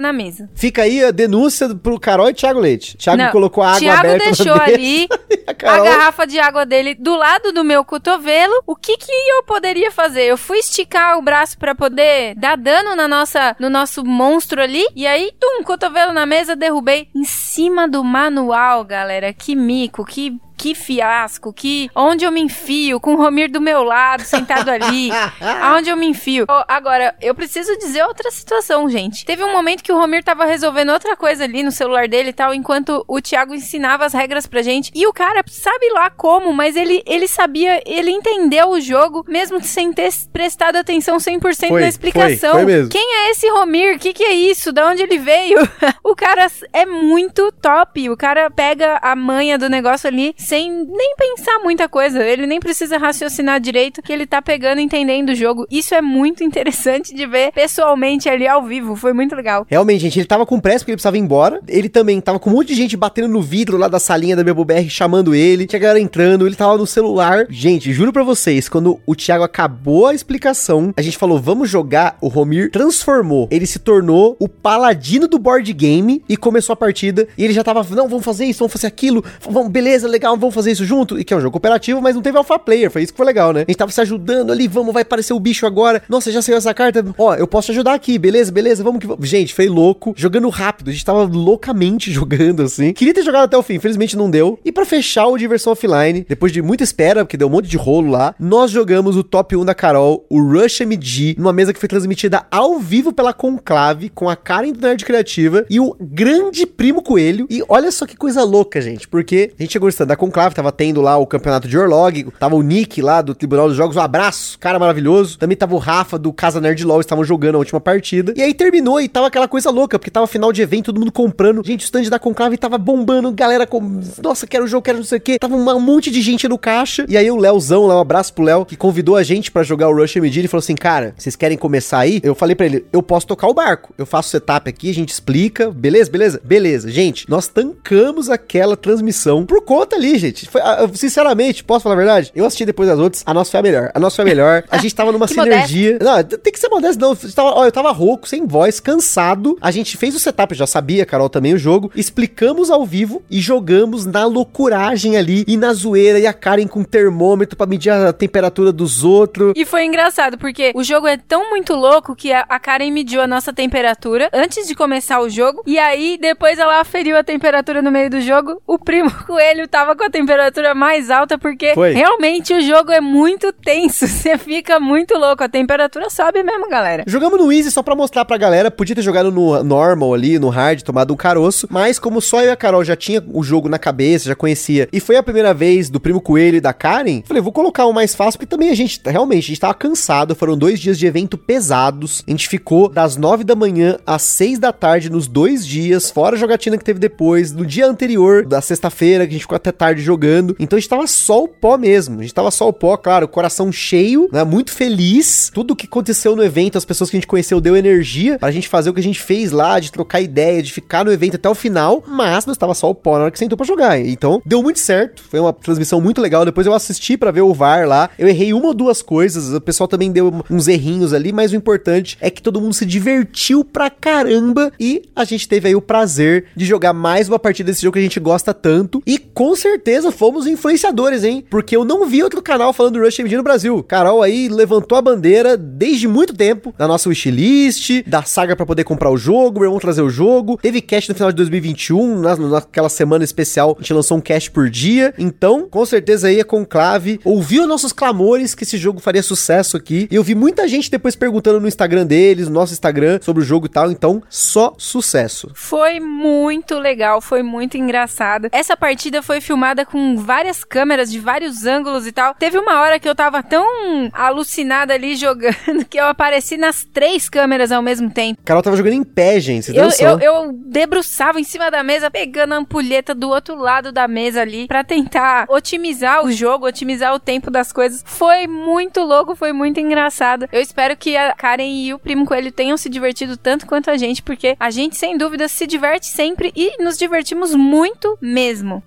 na mesa. Fica aí a denúncia pro Carol e Thiago Leite. Thiago Não, colocou a água Thiago aberta na deixou mesa. ali (laughs) a a Carol... garrafa de água dele do lado do meu cotovelo. O que que eu poderia fazer? Eu fui esticar o braço pra poder dar dano na nossa, no nosso monstro ali. E aí, tum, cotovelo na mesa, derrubei em cima do manual, galera. Que mico, que que fiasco, que onde eu me enfio com o Romir do meu lado, sentado ali, (laughs) aonde eu me enfio. Ó, agora, eu preciso dizer outra situação, gente. Teve um momento que o Romir tava resolvendo outra coisa ali no celular dele e tal, enquanto o Thiago ensinava as regras pra gente. E o cara, sabe lá como, mas ele, ele sabia, ele entendeu o jogo, mesmo sem ter prestado atenção 100% Foi, na explicação. foi, foi mesmo. Quem é esse Romir? O que, que é isso? Da onde ele veio? (laughs) o cara é muito top. O cara pega a manha do negócio ali sem nem pensar muita coisa. Ele nem precisa raciocinar direito que ele tá pegando e entendendo o jogo. Isso é muito (laughs) interessante de ver pessoalmente ali ao vivo. Foi muito legal. Realmente, gente, ele tava com pressa porque ele precisava ir embora. Ele também tava com um monte de gente batendo no vidro lá da salinha da BBR, chamando ele. Tinha galera entrando, ele tava no celular. Gente, juro pra vocês, quando o Thiago acabou a explicação, a gente falou, vamos jogar. O Romir transformou. Ele se tornou o paladino do board game e começou a partida. E ele já tava, não, vamos fazer isso, vamos fazer aquilo. Vamos, beleza, legal, vamos fazer isso junto. E que é um jogo cooperativo, mas não teve alpha player. Foi isso que foi legal, né? A gente tava se ajudando ali, vamos, vai aparecer o bicho agora. Nossa, já saiu essa carta. Ó, eu posso te ajudar aqui, beleza, beleza, vamos que vamos. Gente, foi louco. Jogando rápido. A gente tava loucamente (laughs) jogando assim. Queria ter jogado até o fim, infelizmente não deu. E para fechar o Diversão Offline, depois de muita espera, porque deu um monte de rolo lá, nós jogamos o top 1 da Carol, o Rush MG, numa mesa que foi transmitida ao vivo pela Conclave, com a Karen do Nerd Criativa e o grande primo Coelho. E olha só que coisa louca, gente, porque a gente chegou no stand da Conclave, tava tendo lá o campeonato de Orlog, tava o Nick lá do Tribunal dos Jogos, um abraço, cara maravilhoso. Também tava o Rafa do Casa Nerd LOL, estavam jogando a última partida. E aí terminou e tava aquela coisa louca, porque tava final de evento, todo mundo comprando. Gente, o stand da Conclave tava bombando, galera com. Nossa, quero o jogo, quero não sei o quê. Tava um monte de gente no caixa. E aí o Léozão, lá, um abraço pro Léo, que convidou a gente para jogar o Rush MD. Ele falou assim: cara, vocês querem começar aí? Eu falei para ele: eu posso tocar o barco. Eu faço setup aqui, a gente explica. Beleza, beleza? Beleza. Gente, nós tancamos aquela transmissão por conta ali, gente. Foi, ah, sinceramente, posso falar a verdade? Eu assisti depois das outras, a nossa foi a melhor. A nossa foi a melhor. (laughs) A gente tava numa sinergia. Não, tem que ser modesto, não. Eu tava, ó, eu tava rouco, sem voz, cansado. A gente fez o setup, já sabia, Carol, também o jogo. Explicamos ao vivo e jogamos na loucuragem ali e na zoeira e a Karen com termômetro para medir a temperatura dos outros. E foi engraçado, porque o jogo é tão muito louco que a, a Karen mediu a nossa temperatura antes de começar o jogo. E aí, depois ela aferiu a temperatura no meio do jogo. O primo (laughs) coelho tava com a temperatura mais alta, porque foi. realmente o jogo é muito tenso. (laughs) Você fica muito louco. A temperatura sobe mesmo, galera. Jogamos no Easy só pra mostrar pra galera. Podia ter jogado no normal ali, no hard, tomado um caroço. Mas como só eu e a Carol já tinha o jogo na cabeça, já conhecia. E foi a primeira vez do primo coelho e da Karen. Falei, vou colocar o mais fácil, porque também a gente, realmente, a gente tava cansado. Foram dois dias de evento pesados. A gente ficou das nove da manhã às seis da tarde nos dois dias, fora a jogatina que teve depois, no dia anterior da sexta-feira, que a gente ficou até tarde jogando. Então a gente tava só o pó mesmo. A gente tava só o pó, claro, coração cheio, né? Muito feliz. Tudo que aconteceu no evento, as pessoas que a gente conheceu deu energia pra gente fazer o que a gente fez lá, de trocar ideia, de ficar no evento até o final. Mas nós tava só o pó na hora que sentou pra jogar. Então deu muito certo. Foi uma transmissão muito legal. Depois eu assisti para ver o VAR lá. Eu errei uma ou duas coisas. O pessoal também deu uns errinhos ali, mas o importante é que todo mundo se divertiu pra caramba e a gente teve aí o prazer de jogar mais uma partida desse jogo que a gente gosta tanto. E com certeza fomos influenciadores, hein? Porque eu não vi outro canal falando do Rush MD no Brasil. Carol aí levantou a bandeira desde muito tempo da nossa wishlist, da saga para poder comprar o jogo, meu irmão trazer o jogo. Teve cast no final de 2021, na, naquela semana especial, a gente lançou um cast por dia. Então, com certeza aí a Conclave ouviu nossos clamores que esse jogo faria sucesso aqui. E eu vi muita gente depois perguntando no Instagram deles, no nosso Instagram, sobre o jogo e tal. Então, só sucesso. Foi muito legal, foi muito engraçado. Essa partida foi filmada com várias câmeras de vários ângulos e tal. Teve uma hora que eu tava tão alucinada ali jogando (laughs) que eu apareci nas três câmeras ao mesmo tempo. Carol tava jogando em pé, gente. Você eu, eu, eu debruçava em cima da mesa, pegando a ampulheta do outro lado da mesa ali para tentar otimizar o jogo, otimizar o tempo das coisas. Foi muito louco, foi muito engraçado. Eu espero que a Karen e o Primo Coelho tenham se divertido tanto quanto a gente, porque a gente, sem dúvida, se diverte sempre e nos divertimos muito mesmo.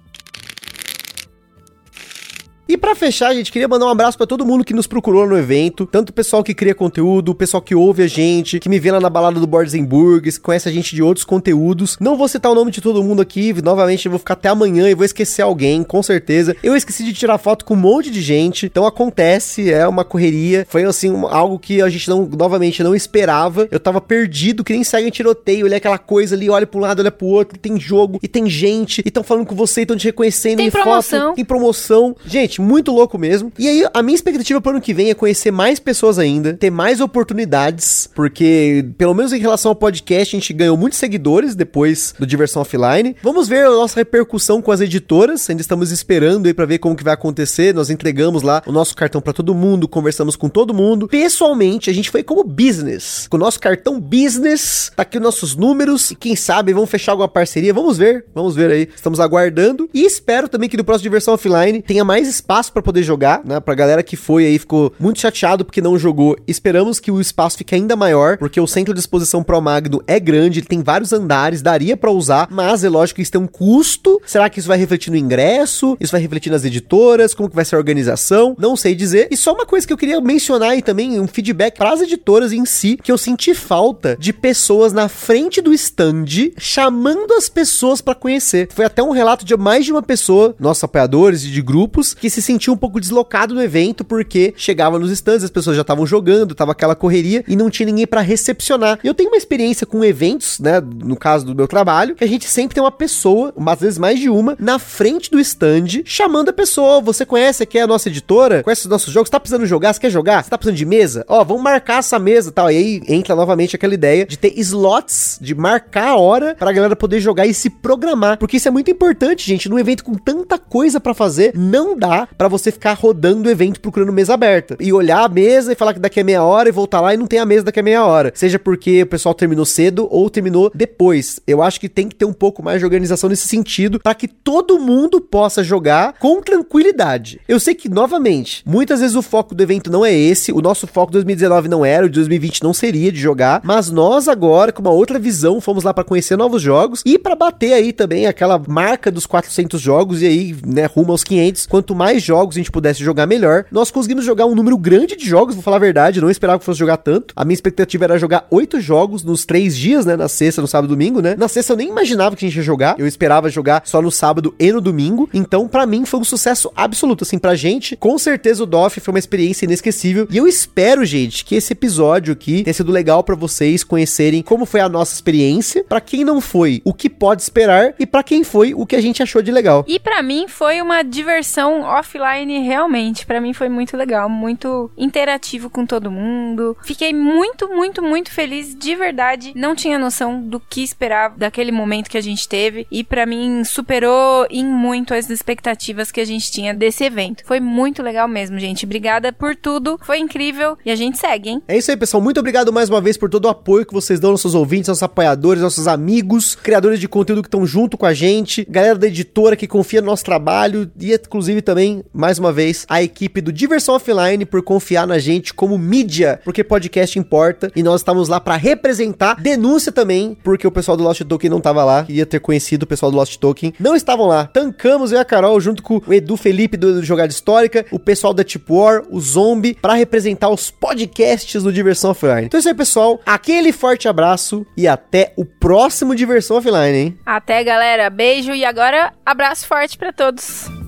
E para fechar, gente queria mandar um abraço para todo mundo que nos procurou no evento, tanto o pessoal que cria conteúdo, o pessoal que ouve a gente, que me vê lá na balada do Boards Burgers, conhece a gente de outros conteúdos. Não vou citar o nome de todo mundo aqui, novamente eu vou ficar até amanhã e vou esquecer alguém, com certeza. Eu esqueci de tirar foto com um monte de gente, então acontece, é uma correria. Foi assim, algo que a gente não, novamente, não esperava. Eu tava perdido, que nem segue em tiroteio, olha aquela coisa ali, olha pra um lado, olha pro outro, tem jogo, e tem gente, e tão falando com você, e tão te reconhecendo tem em promoção. foto, tem promoção. Gente, muito louco mesmo. E aí, a minha expectativa pro ano que vem é conhecer mais pessoas ainda, ter mais oportunidades, porque, pelo menos em relação ao podcast, a gente ganhou muitos seguidores depois do Diversão Offline. Vamos ver a nossa repercussão com as editoras, ainda estamos esperando aí pra ver como que vai acontecer. Nós entregamos lá o nosso cartão para todo mundo, conversamos com todo mundo. Pessoalmente, a gente foi como business, com o nosso cartão business, tá aqui os nossos números, e quem sabe vamos fechar alguma parceria, vamos ver, vamos ver aí. Estamos aguardando e espero também que no próximo Diversão Offline tenha mais espaço para poder jogar, né? Pra galera que foi aí, ficou muito chateado porque não jogou. Esperamos que o espaço fique ainda maior, porque o centro de exposição Pro Magno é grande, ele tem vários andares, daria para usar, mas é lógico que isso tem um custo. Será que isso vai refletir no ingresso? Isso vai refletir nas editoras? Como que vai ser a organização? Não sei dizer. E só uma coisa que eu queria mencionar aí também, um feedback para as editoras em si, que eu senti falta de pessoas na frente do stand chamando as pessoas para conhecer. Foi até um relato de mais de uma pessoa, nossos apoiadores e de grupos, que se sentiu um pouco deslocado no evento porque chegava nos stands, as pessoas já estavam jogando, tava aquela correria e não tinha ninguém para recepcionar. Eu tenho uma experiência com eventos, né, no caso do meu trabalho, que a gente sempre tem uma pessoa, às vezes mais de uma, na frente do stand, chamando a pessoa, você conhece aqui a nossa editora? Conhece os nossos jogos? Tá precisando jogar? Você quer jogar? Você tá precisando de mesa? Ó, vamos marcar essa mesa tal. E aí entra novamente aquela ideia de ter slots, de marcar a hora pra galera poder jogar e se programar. Porque isso é muito importante, gente. Num evento com tanta coisa para fazer, não dá para você ficar rodando o evento procurando mesa aberta. E olhar a mesa e falar que daqui a meia hora e voltar lá e não tem a mesa daqui a meia hora. Seja porque o pessoal terminou cedo ou terminou depois. Eu acho que tem que ter um pouco mais de organização nesse sentido para que todo mundo possa jogar com tranquilidade. Eu sei que, novamente, muitas vezes o foco do evento não é esse. O nosso foco 2019 não era, o de 2020 não seria de jogar. Mas nós agora, com uma outra visão, fomos lá para conhecer novos jogos e para bater aí também aquela marca dos 400 jogos e aí, né, rumo aos 500. Quanto mais jogos a gente pudesse jogar, melhor. Nós conseguimos jogar um número grande de jogos, vou falar a verdade, não esperava que fosse jogar tanto. A minha expectativa era jogar oito jogos nos três dias, né, na sexta, no sábado e domingo, né? Na sexta eu nem imaginava que a gente ia jogar, eu esperava jogar só no sábado e no domingo. Então, para mim foi um sucesso absoluto, assim, pra gente. Com certeza o DOF foi uma experiência inesquecível e eu espero, gente, que esse episódio aqui tenha sido legal para vocês conhecerem como foi a nossa experiência. Para quem não foi, o que pode esperar e para quem foi, o que a gente achou de legal. E para mim foi uma diversão offline realmente. Para mim foi muito legal, muito interativo com todo mundo. Fiquei muito, muito, muito feliz de verdade. Não tinha noção do que esperar daquele momento que a gente teve e para mim superou em muito as expectativas que a gente tinha desse evento. Foi muito legal mesmo, gente. Obrigada por tudo. Foi incrível e a gente segue, hein? É isso aí, pessoal. Muito obrigado mais uma vez por todo o apoio que vocês dão aos nossos ouvintes, nossos apoiadores, nossos amigos, criadores de conteúdo que estão junto com a gente, galera da editora que confia no nosso trabalho e inclusive também, mais uma vez, a equipe do Diversão Offline por confiar na gente como mídia, porque podcast importa e nós estamos lá para representar. Denúncia também, porque o pessoal do Lost Token não tava lá, ia ter conhecido o pessoal do Lost Token, não estavam lá. Tancamos eu e a Carol junto com o Edu Felipe do, Jogada Histórica, o pessoal da Tip War, o Zombie, para representar os podcasts do Diversão Offline. Então é isso aí, pessoal. Aquele forte abraço e até o próximo Diversão Offline, hein? Até, galera. Beijo e agora abraço forte para todos.